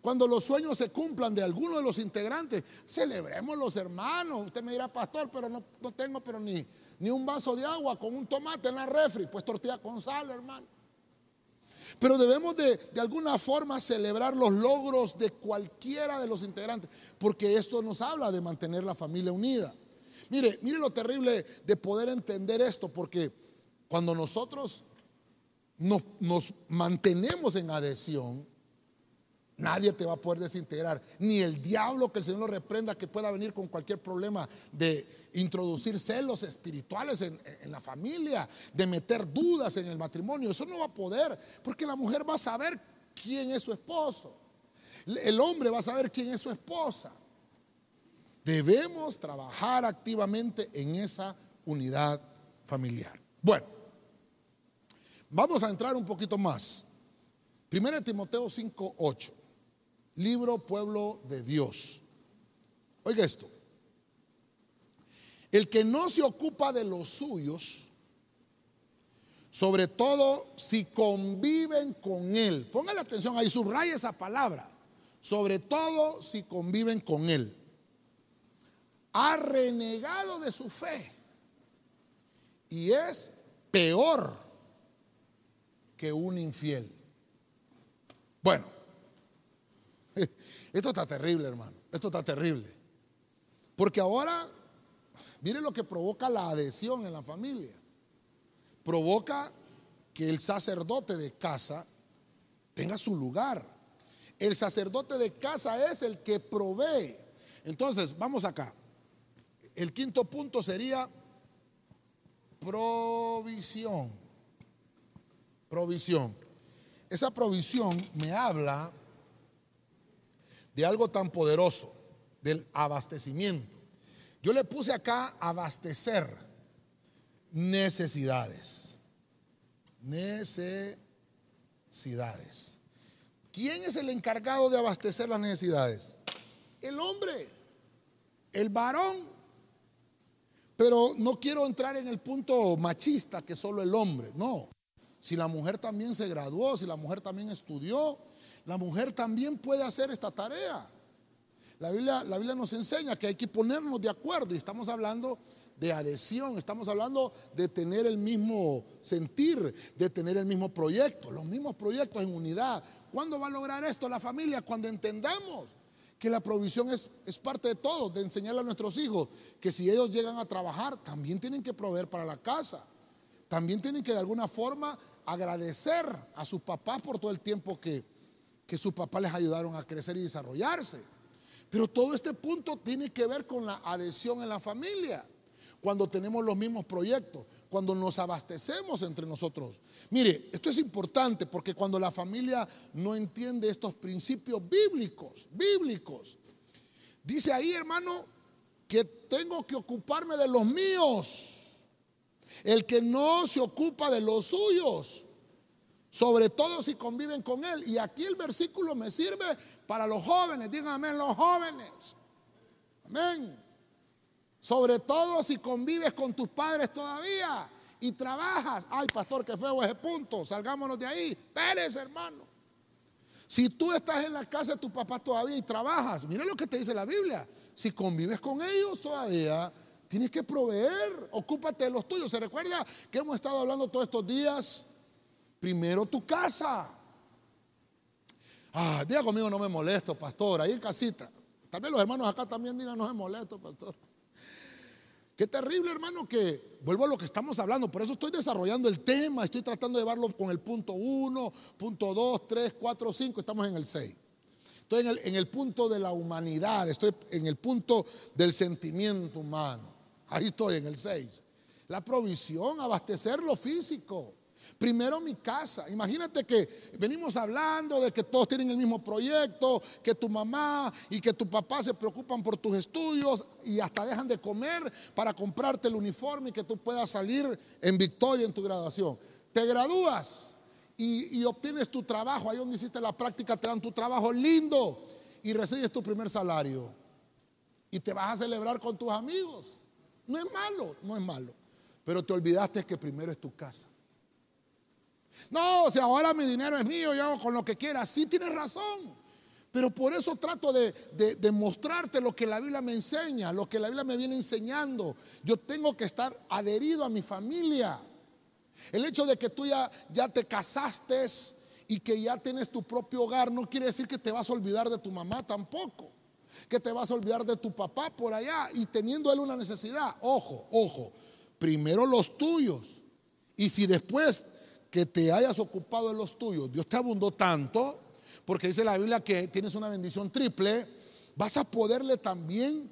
Cuando los sueños se cumplan de alguno de los integrantes, celebremos los hermanos. Usted me dirá, pastor, pero no, no tengo pero ni, ni un vaso de agua con un tomate en la refri, pues tortilla con sal, hermano. Pero debemos de, de alguna forma celebrar los logros de cualquiera de los integrantes, porque esto nos habla de mantener la familia unida. Mire, mire lo terrible de poder entender esto, porque cuando nosotros nos, nos mantenemos en adhesión, Nadie te va a poder desintegrar. Ni el diablo que el Señor lo reprenda que pueda venir con cualquier problema de introducir celos espirituales en, la familia, de meter dudas en el matrimonio. Eso no va a poder, porque la mujer va a saber quién es su esposo. El hombre va a saber quién es su esposa. Debemos trabajar activamente en esa unidad familiar. Bueno, vamos a entrar un poquito más. Primero Timoteo 5, 8 libro Pueblo de Dios. Oiga esto. El que no se ocupa de los suyos, sobre todo si conviven con él. Póngale atención ahí, subraya esa palabra. Sobre todo si conviven con él. Ha renegado de su fe. Y es peor que un infiel. Bueno, esto está terrible, hermano. Esto está terrible. Porque ahora, mire lo que provoca la adhesión en la familia. Provoca que el sacerdote de casa tenga su lugar. El sacerdote de casa es el que provee. Entonces, vamos acá. El quinto punto sería provisión. Provisión. Esa provisión me habla de algo tan poderoso, del abastecimiento. Yo le puse acá abastecer necesidades. Necesidades. ¿Quién es el encargado de abastecer las necesidades? El hombre, el varón. Pero no quiero entrar en el punto machista que solo el hombre, no. Si la mujer también se graduó, si la mujer también estudió, la mujer también puede hacer esta tarea. La Biblia, la Biblia nos enseña que hay que ponernos de acuerdo y estamos hablando de adhesión, estamos hablando de tener el mismo sentir, de tener el mismo proyecto, los mismos proyectos en unidad. ¿Cuándo va a lograr esto la familia? Cuando entendamos que la provisión es, es parte de todo, de enseñarle a nuestros hijos que si ellos llegan a trabajar, también tienen que proveer para la casa, también tienen que de alguna forma agradecer a sus papás por todo el tiempo que, que sus papás les ayudaron a crecer y desarrollarse. Pero todo este punto tiene que ver con la adhesión en la familia, cuando tenemos los mismos proyectos, cuando nos abastecemos entre nosotros. Mire, esto es importante porque cuando la familia no entiende estos principios bíblicos, bíblicos, dice ahí hermano que tengo que ocuparme de los míos. El que no se ocupa de los suyos sobre todo si conviven con Él. Y aquí el versículo me sirve para los jóvenes, digan amén, los jóvenes. Amén. Sobre todo si convives con tus padres todavía y trabajas. Ay, pastor, qué feo ese punto. Salgámonos de ahí. Pérez, hermano. Si tú estás en la casa de tu papá todavía y trabajas, mira lo que te dice la Biblia. Si convives con ellos todavía, tienes que proveer. Ocúpate de los tuyos. ¿Se recuerda que hemos estado hablando todos estos días? Primero tu casa. Ah, diga conmigo, no me molesto, pastor, ahí en casita. También los hermanos acá también digan, no me molesto, pastor. Qué terrible, hermano, que vuelvo a lo que estamos hablando. Por eso estoy desarrollando el tema, estoy tratando de llevarlo con el punto 1, punto 2, 3, 4, 5, estamos en el 6. Estoy en el, en el punto de la humanidad, estoy en el punto del sentimiento humano. Ahí estoy en el 6. La provisión, abastecer lo físico. Primero mi casa. Imagínate que venimos hablando de que todos tienen el mismo proyecto, que tu mamá y que tu papá se preocupan por tus estudios y hasta dejan de comer para comprarte el uniforme y que tú puedas salir en victoria en tu graduación. Te gradúas y, obtienes tu trabajo. Ahí donde hiciste la práctica te dan tu trabajo lindo y recibes tu primer salario. Y te vas a celebrar con tus amigos. No es malo, no es malo. Pero te olvidaste que primero es tu casa. No, o sea, ahora mi dinero es mío, yo hago con lo que quiera. Sí tienes razón. Pero por eso trato de, de, mostrarte lo que la Biblia me enseña, lo que la Biblia me viene enseñando. Yo tengo que estar adherido a mi familia. El hecho de que tú ya, ya te casaste y que ya tienes tu propio hogar no quiere decir que te vas a olvidar de tu mamá tampoco. Que te vas a olvidar de tu papá por allá y teniendo él una necesidad. Ojo, ojo, primero los tuyos. Y si después que te hayas ocupado de los tuyos, Dios te abundó tanto, porque dice la Biblia que tienes una bendición triple, vas a poderle también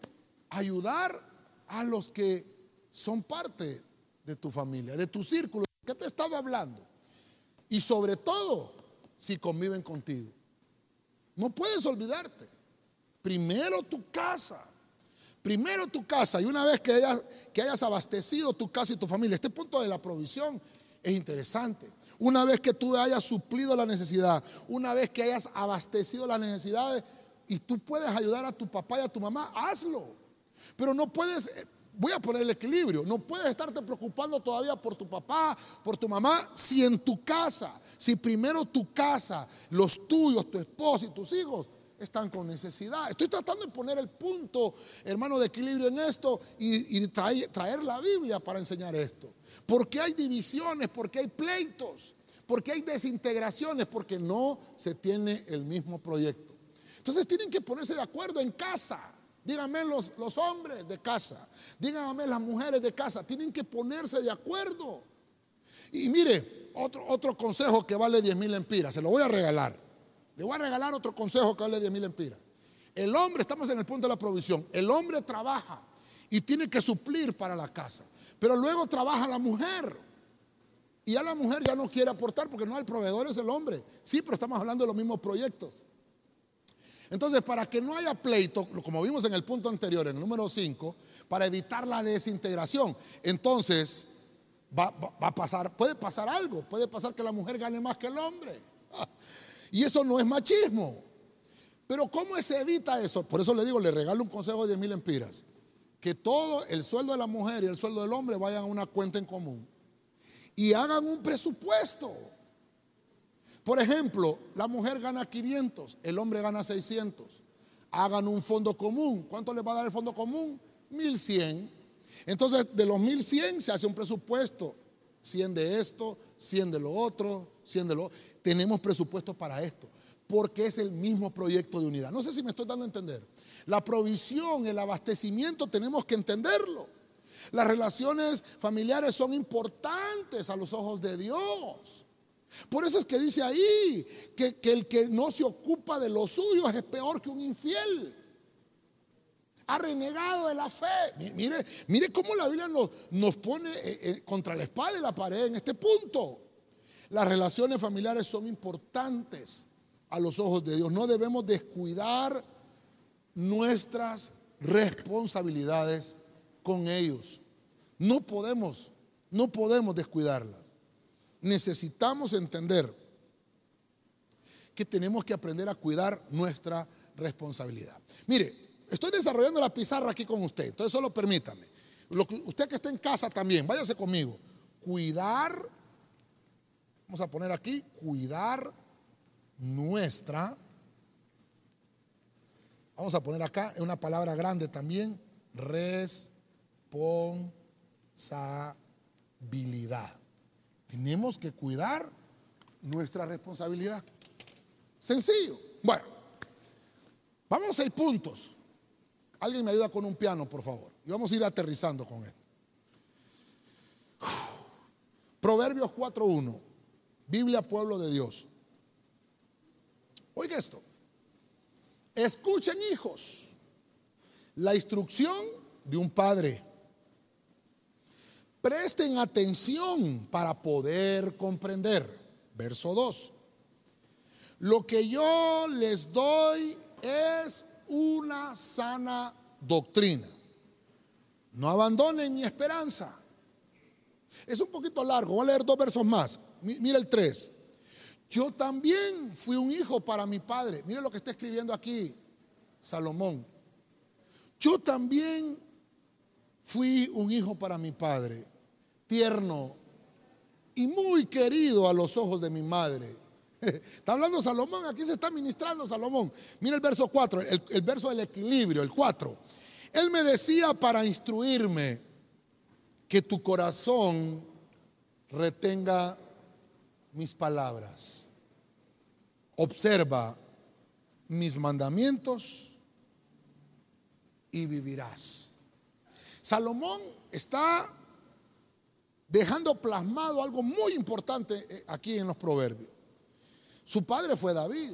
ayudar a los que son parte de tu familia, de tu círculo. ¿Qué te he estado hablando? Y sobre todo, si conviven contigo. No puedes olvidarte. Primero tu casa. Primero tu casa. Y una vez que hayas, que hayas abastecido tu casa y tu familia, este punto de la provisión es interesante. Una vez que tú hayas suplido la necesidad, una vez que hayas abastecido las necesidades y tú puedes ayudar a tu papá y a tu mamá, hazlo. Pero no puedes, eh, voy a poner el equilibrio, no puedes estarte preocupando todavía por tu papá, por tu mamá, si en tu casa, si primero tu casa, los tuyos, tu esposo y tus hijos están con necesidad. Estoy tratando de poner el punto, hermano, de equilibrio en esto y, traer, la Biblia para enseñar esto. Porque hay divisiones, porque hay pleitos, porque hay desintegraciones, porque no se tiene el mismo proyecto. Entonces tienen que ponerse de acuerdo en casa. Díganme los, los hombres de casa, díganme las mujeres de casa, tienen que ponerse de acuerdo. Y mire, otro, otro consejo que vale 10 mil empiras, se lo voy a regalar. Le voy a regalar otro consejo que vale 10 mil empiras. El hombre, estamos en el punto de la provisión, el hombre trabaja y tiene que suplir para la casa, pero luego trabaja la mujer. Y a la mujer ya no quiere aportar porque no, el proveedor es el hombre. Sí, pero estamos hablando de los mismos proyectos. Entonces, para que no haya pleito, como vimos en el punto anterior, en el número 5, para evitar la desintegración, entonces va, a pasar, puede pasar algo, puede pasar que la mujer gane más que el hombre. Y eso no es machismo. Pero ¿cómo se evita eso? Por eso le digo, le regalo un consejo de 10 mil empiras. Que todo el sueldo de la mujer y el sueldo del hombre vayan a una cuenta en común. Y hagan un presupuesto. Por ejemplo, la mujer gana 500, el hombre gana 600. Hagan un fondo común. ¿Cuánto le va a dar el fondo común? 1100. Entonces, de los 1100 se hace un presupuesto. 100 de esto, 100 de lo otro, 100 de lo otro. Tenemos presupuesto para esto, porque es el mismo proyecto de unidad. No sé si me estoy dando a entender. La provisión, el abastecimiento, tenemos que entenderlo. Las relaciones familiares son importantes a los ojos de Dios. Por eso es que dice ahí que, el que no se ocupa de los suyos es peor que un infiel. Ha renegado de la fe. Mire, mire cómo la Biblia nos, nos pone eh, eh, contra la espada y la pared en este punto. Las relaciones familiares son importantes a los ojos de Dios. No debemos descuidar nuestras responsabilidades con ellos. No podemos, no podemos descuidarlas necesitamos entender que tenemos que aprender a cuidar nuestra responsabilidad. Mire, estoy desarrollando la pizarra aquí con usted, entonces solo permítame. Lo usted que está en casa también, váyase conmigo. Cuidar, vamos a poner aquí, cuidar nuestra, vamos a poner acá una palabra grande también, responsabilidad. Tenemos que cuidar nuestra responsabilidad. Sencillo. Bueno, vamos a seis puntos. Alguien me ayuda con un piano, por favor. Y vamos a ir aterrizando con esto. Proverbios 4.1. Biblia, pueblo de Dios. Oiga esto. Escuchen, hijos, la instrucción de un padre Presten atención para poder comprender. Verso 2. Lo que yo les doy es una sana doctrina. No abandonen mi esperanza. Es un poquito largo, voy a leer dos versos más. Mira el 3. Yo también fui un hijo para mi padre. Mire lo que está escribiendo aquí Salomón. Yo también fui un hijo para mi padre tierno y muy querido a los ojos de mi madre. Está hablando Salomón, aquí se está ministrando Salomón. Mira el verso 4, el, verso del equilibrio, el 4. Él me decía para instruirme que tu corazón retenga mis palabras. Observa mis mandamientos y vivirás. Salomón está dejando plasmado algo muy importante eh, aquí en los proverbios. Su padre fue David.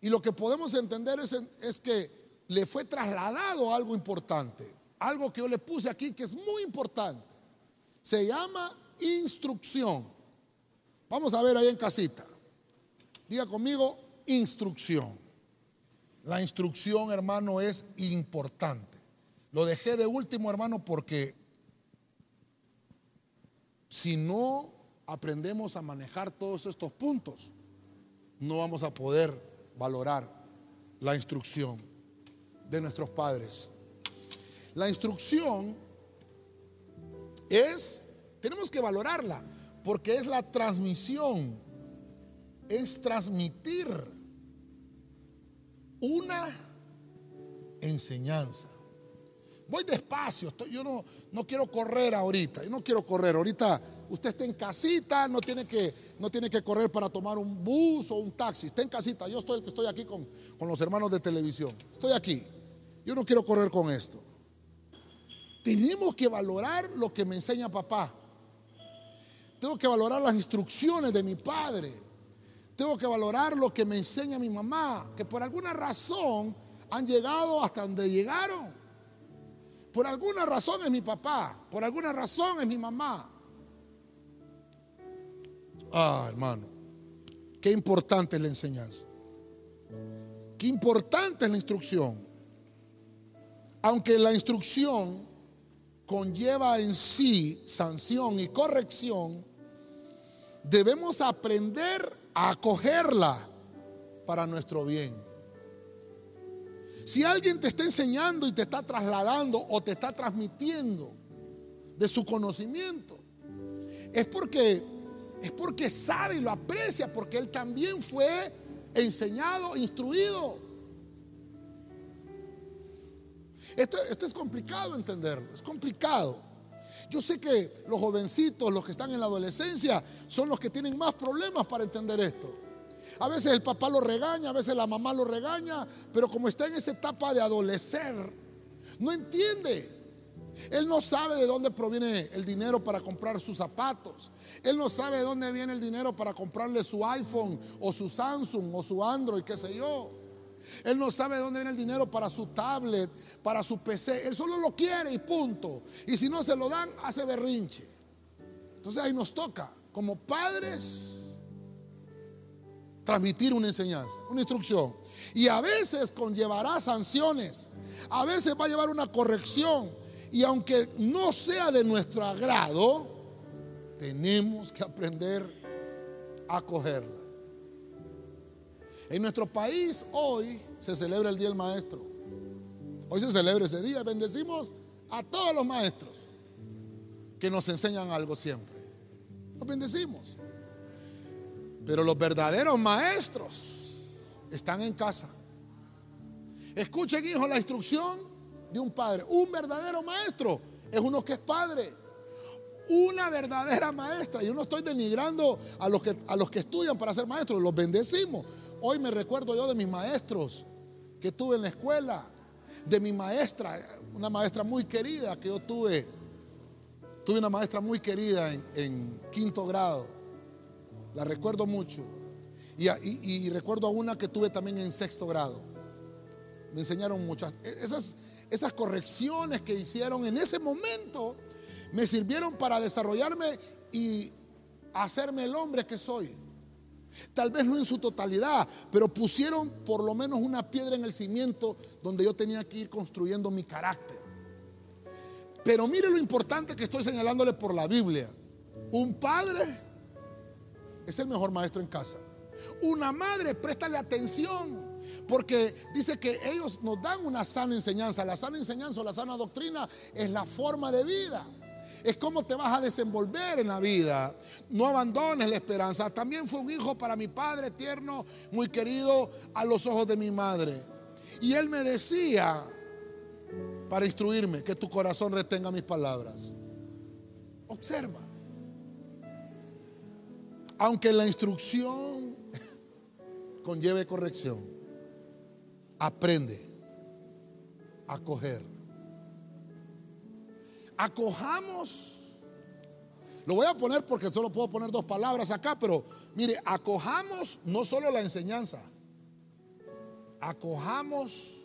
Y lo que podemos entender es, es, que le fue trasladado algo importante. Algo que yo le puse aquí que es muy importante. Se llama instrucción. Vamos a ver ahí en casita. Diga conmigo, instrucción. La instrucción, hermano, es importante. Lo dejé de último, hermano, porque si no aprendemos a manejar todos estos puntos, no vamos a poder valorar la instrucción de nuestros padres. La instrucción es, tenemos que valorarla, porque es la transmisión, es transmitir una enseñanza. Voy despacio, yo no, no quiero correr ahorita, yo no quiero correr. Ahorita usted está en casita, no tiene, que, no tiene que correr para tomar un bus o un taxi, está en casita. Yo estoy el que estoy aquí con, con los hermanos de televisión. Estoy aquí. Yo no quiero correr con esto. Tenemos que valorar lo que me enseña papá. Tengo que valorar las instrucciones de mi padre. Tengo que valorar lo que me enseña mi mamá, que por alguna razón han llegado hasta donde llegaron. Por alguna razón es mi papá, por alguna razón es mi mamá. Ah, hermano, qué importante es la enseñanza. Qué importante es la instrucción. Aunque la instrucción conlleva en sí sanción y corrección, debemos aprender a acogerla para nuestro bien. Si alguien te está enseñando y te está trasladando o te está transmitiendo de su conocimiento, es porque es porque sabe y lo aprecia, porque él también fue enseñado, instruido. Esto, esto es complicado entenderlo, es complicado. Yo sé que los jovencitos, los que están en la adolescencia, son los que tienen más problemas para entender esto. A veces el papá lo regaña, a veces la mamá lo regaña, pero como está en esa etapa de adolecer, no entiende. Él no sabe de dónde proviene el dinero para comprar sus zapatos. Él no sabe de dónde viene el dinero para comprarle su iPhone o su Samsung o su Android, qué sé yo. Él no sabe de dónde viene el dinero para su tablet, para su PC. Él solo lo quiere y punto. Y si no se lo dan, hace berrinche. Entonces ahí nos toca, como padres, transmitir una enseñanza, una instrucción. Y a veces conllevará sanciones, a veces va a llevar una corrección. Y aunque no sea de nuestro agrado, tenemos que aprender a cogerla. En nuestro país hoy se celebra el Día del Maestro. Hoy se celebra ese día. Bendecimos a todos los maestros que nos enseñan algo siempre. Los bendecimos. Pero los verdaderos maestros están en casa. Escuchen, hijos, la instrucción de un padre. Un verdadero maestro es uno que es padre. Una verdadera maestra. Yo no estoy denigrando a los que, a los que estudian para ser maestros, los bendecimos. Hoy me recuerdo yo de mis maestros que tuve en la escuela, de mi maestra, una maestra muy querida que yo tuve. Tuve una maestra muy querida en, quinto grado la recuerdo mucho. Y, recuerdo a una que tuve también en sexto grado. Me enseñaron muchas. E, esas correcciones que hicieron en ese momento me sirvieron para desarrollarme y hacerme el hombre que soy. Tal vez no en su totalidad, pero pusieron por lo menos una piedra en el cimiento donde yo tenía que ir construyendo mi carácter. Pero mire lo importante que estoy señalándole por la Biblia. Un padre es el mejor maestro en casa. Una madre, préstale atención. Porque dice que ellos nos dan una sana enseñanza. La sana enseñanza o la sana doctrina es la forma de vida. Es cómo te vas a desenvolver en la vida. No abandones la esperanza. También fue un hijo para mi padre tierno, muy querido a los ojos de mi madre. Y él me decía, para instruirme, que tu corazón retenga mis palabras. Observa. Aunque la instrucción conlleve corrección, aprende acoger. Acojamos. Lo voy a poner porque solo puedo poner dos palabras acá, pero mire, acojamos no solo la enseñanza, acojamos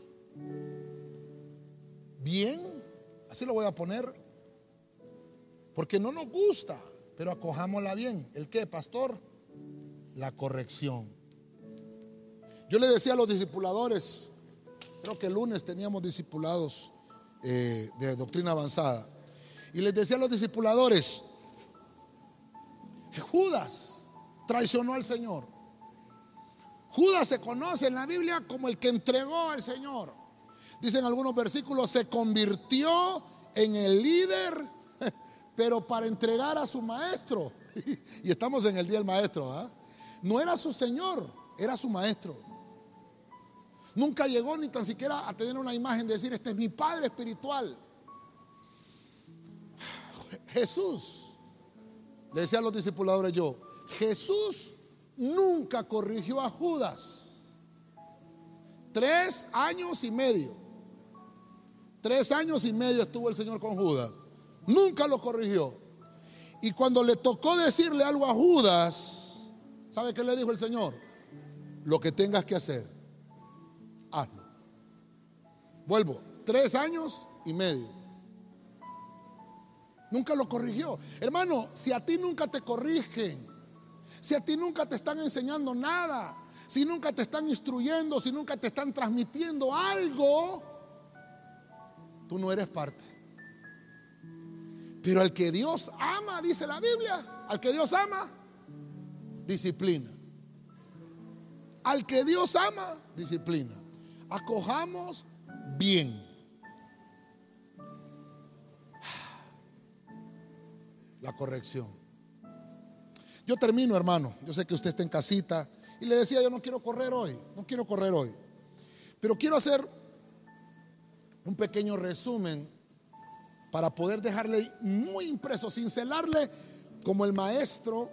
bien, así lo voy a poner, porque no nos gusta, pero acojámosla bien. ¿El qué, pastor? La corrección. Yo le decía a los discipuladores, creo que el lunes teníamos discipulados eh, de doctrina avanzada, y les decía a los discipuladores, Judas traicionó al Señor. Judas se conoce en la Biblia como el que entregó al Señor. Dicen algunos versículos, se convirtió en el líder, pero para entregar a su maestro. Y estamos en el día del maestro. ¿ah? No era su Señor, era su maestro. Nunca llegó ni tan siquiera a tener una imagen de decir, este es mi Padre espiritual. Jesús, le decía a los discipuladores yo, Jesús nunca corrigió a Judas. Tres años y medio. Tres años y medio estuvo el Señor con Judas. Nunca lo corrigió. Y cuando le tocó decirle algo a Judas, ¿sabe qué le dijo el Señor? Lo que tengas que hacer, hazlo. Vuelvo, tres años y medio. Nunca lo corrigió. Hermano, si a ti nunca te corrigen, si a ti nunca te están enseñando nada, si nunca te están instruyendo, si nunca te están transmitiendo algo, tú no eres parte. Pero al que Dios ama, dice la Biblia, al que Dios ama, disciplina. Al que Dios ama, disciplina. Acojamos bien. La corrección. Yo termino, hermano. Yo sé que usted está en casita. Y le decía, yo no quiero correr hoy. No quiero correr hoy. Pero quiero hacer un pequeño resumen para poder dejarle muy impreso, cincelarle como el maestro,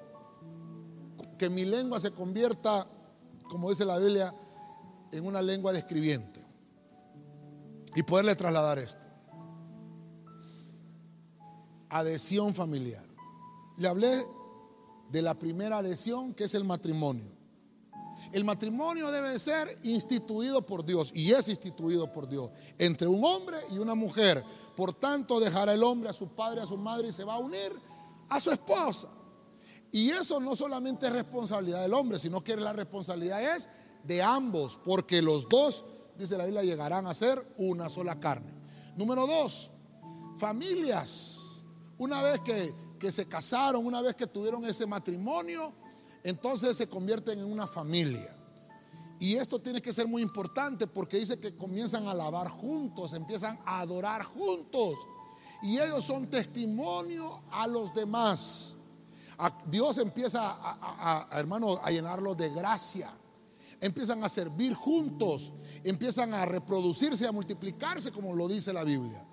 que mi lengua se convierta, como dice la Biblia, en una lengua de escribiente. Y poderle trasladar esto. Adhesión familiar. Le hablé de la primera adhesión que es el matrimonio. El matrimonio debe ser instituido por Dios y es instituido por Dios entre un hombre y una mujer. Por tanto, dejará el hombre a su padre, a su madre y se va a unir a su esposa. Y eso no solamente es responsabilidad del hombre, sino que la responsabilidad es de ambos, porque los dos, dice la Biblia, llegarán a ser una sola carne. Número dos, familias. Una vez que que se casaron, una vez que tuvieron ese matrimonio, entonces se convierten en una familia. Y esto tiene que ser muy importante porque dice que comienzan a alabar juntos, empiezan a adorar juntos. Y ellos son testimonio a los demás. Dios empieza, a, hermano, a llenarlos de gracia. Empiezan a servir juntos, empiezan a reproducirse, a multiplicarse, como lo dice la Biblia.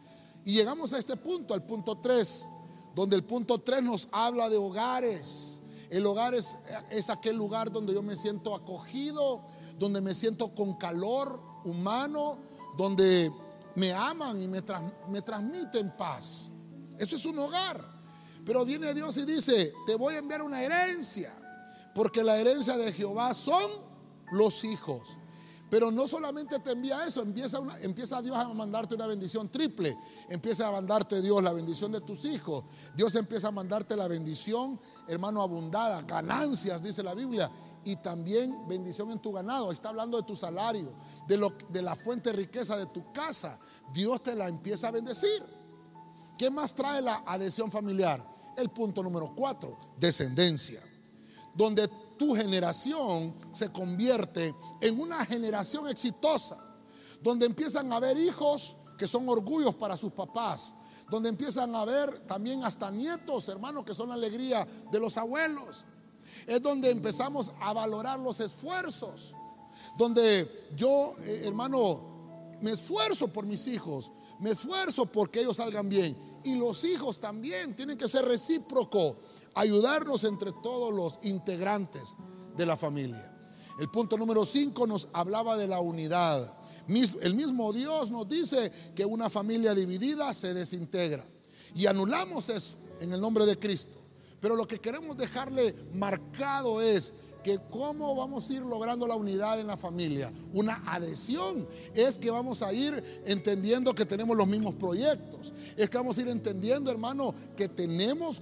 Y llegamos a este punto, al punto 3 donde el punto 3 nos habla de hogares. El hogar es, es, aquel lugar donde yo me siento acogido, donde me siento con calor humano, donde me aman y me, me transmiten paz. Eso es un hogar. Pero viene Dios y dice, te voy a enviar una herencia, porque la herencia de Jehová son los hijos. Pero no solamente te envía eso, empieza, empieza Dios a mandarte una bendición triple. Empieza a mandarte Dios la bendición de tus hijos. Dios empieza a mandarte la bendición, hermano, abundada, ganancias, dice la Biblia. Y también bendición en tu ganado. Está hablando de tu salario, de, lo, de la fuente de riqueza de tu casa. Dios te la empieza a bendecir. ¿Qué más trae la adhesión familiar? El punto número cuatro, descendencia. Donde tu generación se convierte en una generación exitosa, donde empiezan a haber hijos que son orgullos para sus papás, donde empiezan a haber también hasta nietos, hermanos, que son la alegría de los abuelos. Es donde empezamos a valorar los esfuerzos, donde yo, eh, hermano, me esfuerzo por mis hijos, me esfuerzo porque ellos salgan bien. Y los hijos también tienen que ser recíprocos ayudarnos entre todos los integrantes de la familia. El punto número 5 nos hablaba de la unidad. El mismo Dios nos dice que una familia dividida se desintegra. Y anulamos eso en el nombre de Cristo. Pero lo que queremos dejarle marcado es que cómo vamos a ir logrando la unidad en la familia. Una adhesión es que vamos a ir entendiendo que tenemos los mismos proyectos. Es que vamos a ir entendiendo, hermano, que tenemos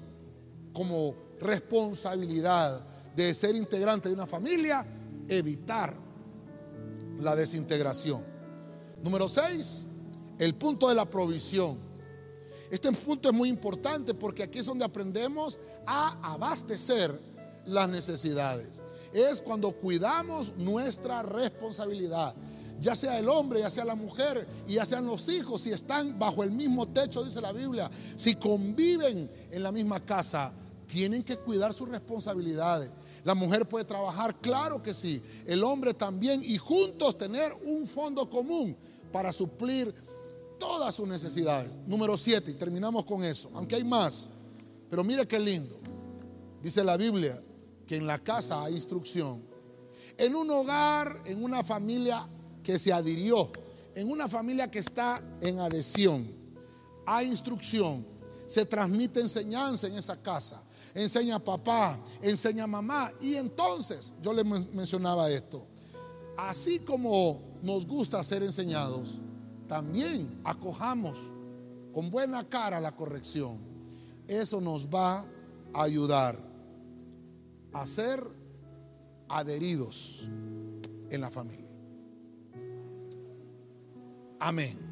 como responsabilidad de ser integrante de una familia, evitar la desintegración. Número 6, el punto de la provisión. Este punto es muy importante porque aquí es donde aprendemos a abastecer las necesidades. Es cuando cuidamos nuestra responsabilidad. Ya sea el hombre, ya sea la mujer y ya sean los hijos, si están bajo el mismo techo, dice la Biblia, si conviven en la misma casa, tienen que cuidar sus responsabilidades. La mujer puede trabajar, claro que sí. El hombre también y juntos tener un fondo común para suplir todas sus necesidades. Número 7, y terminamos con eso, aunque hay más. Pero mire qué lindo. Dice la Biblia que en la casa hay instrucción. En un hogar, en una familia que se adhirió, en una familia que está en adhesión, hay instrucción. Se transmite enseñanza en esa casa enseña papá, enseña mamá. Y entonces, yo le mencionaba esto, así como nos gusta ser enseñados, también acojamos con buena cara la corrección. Eso nos va a ayudar a ser adheridos en la familia. Amén.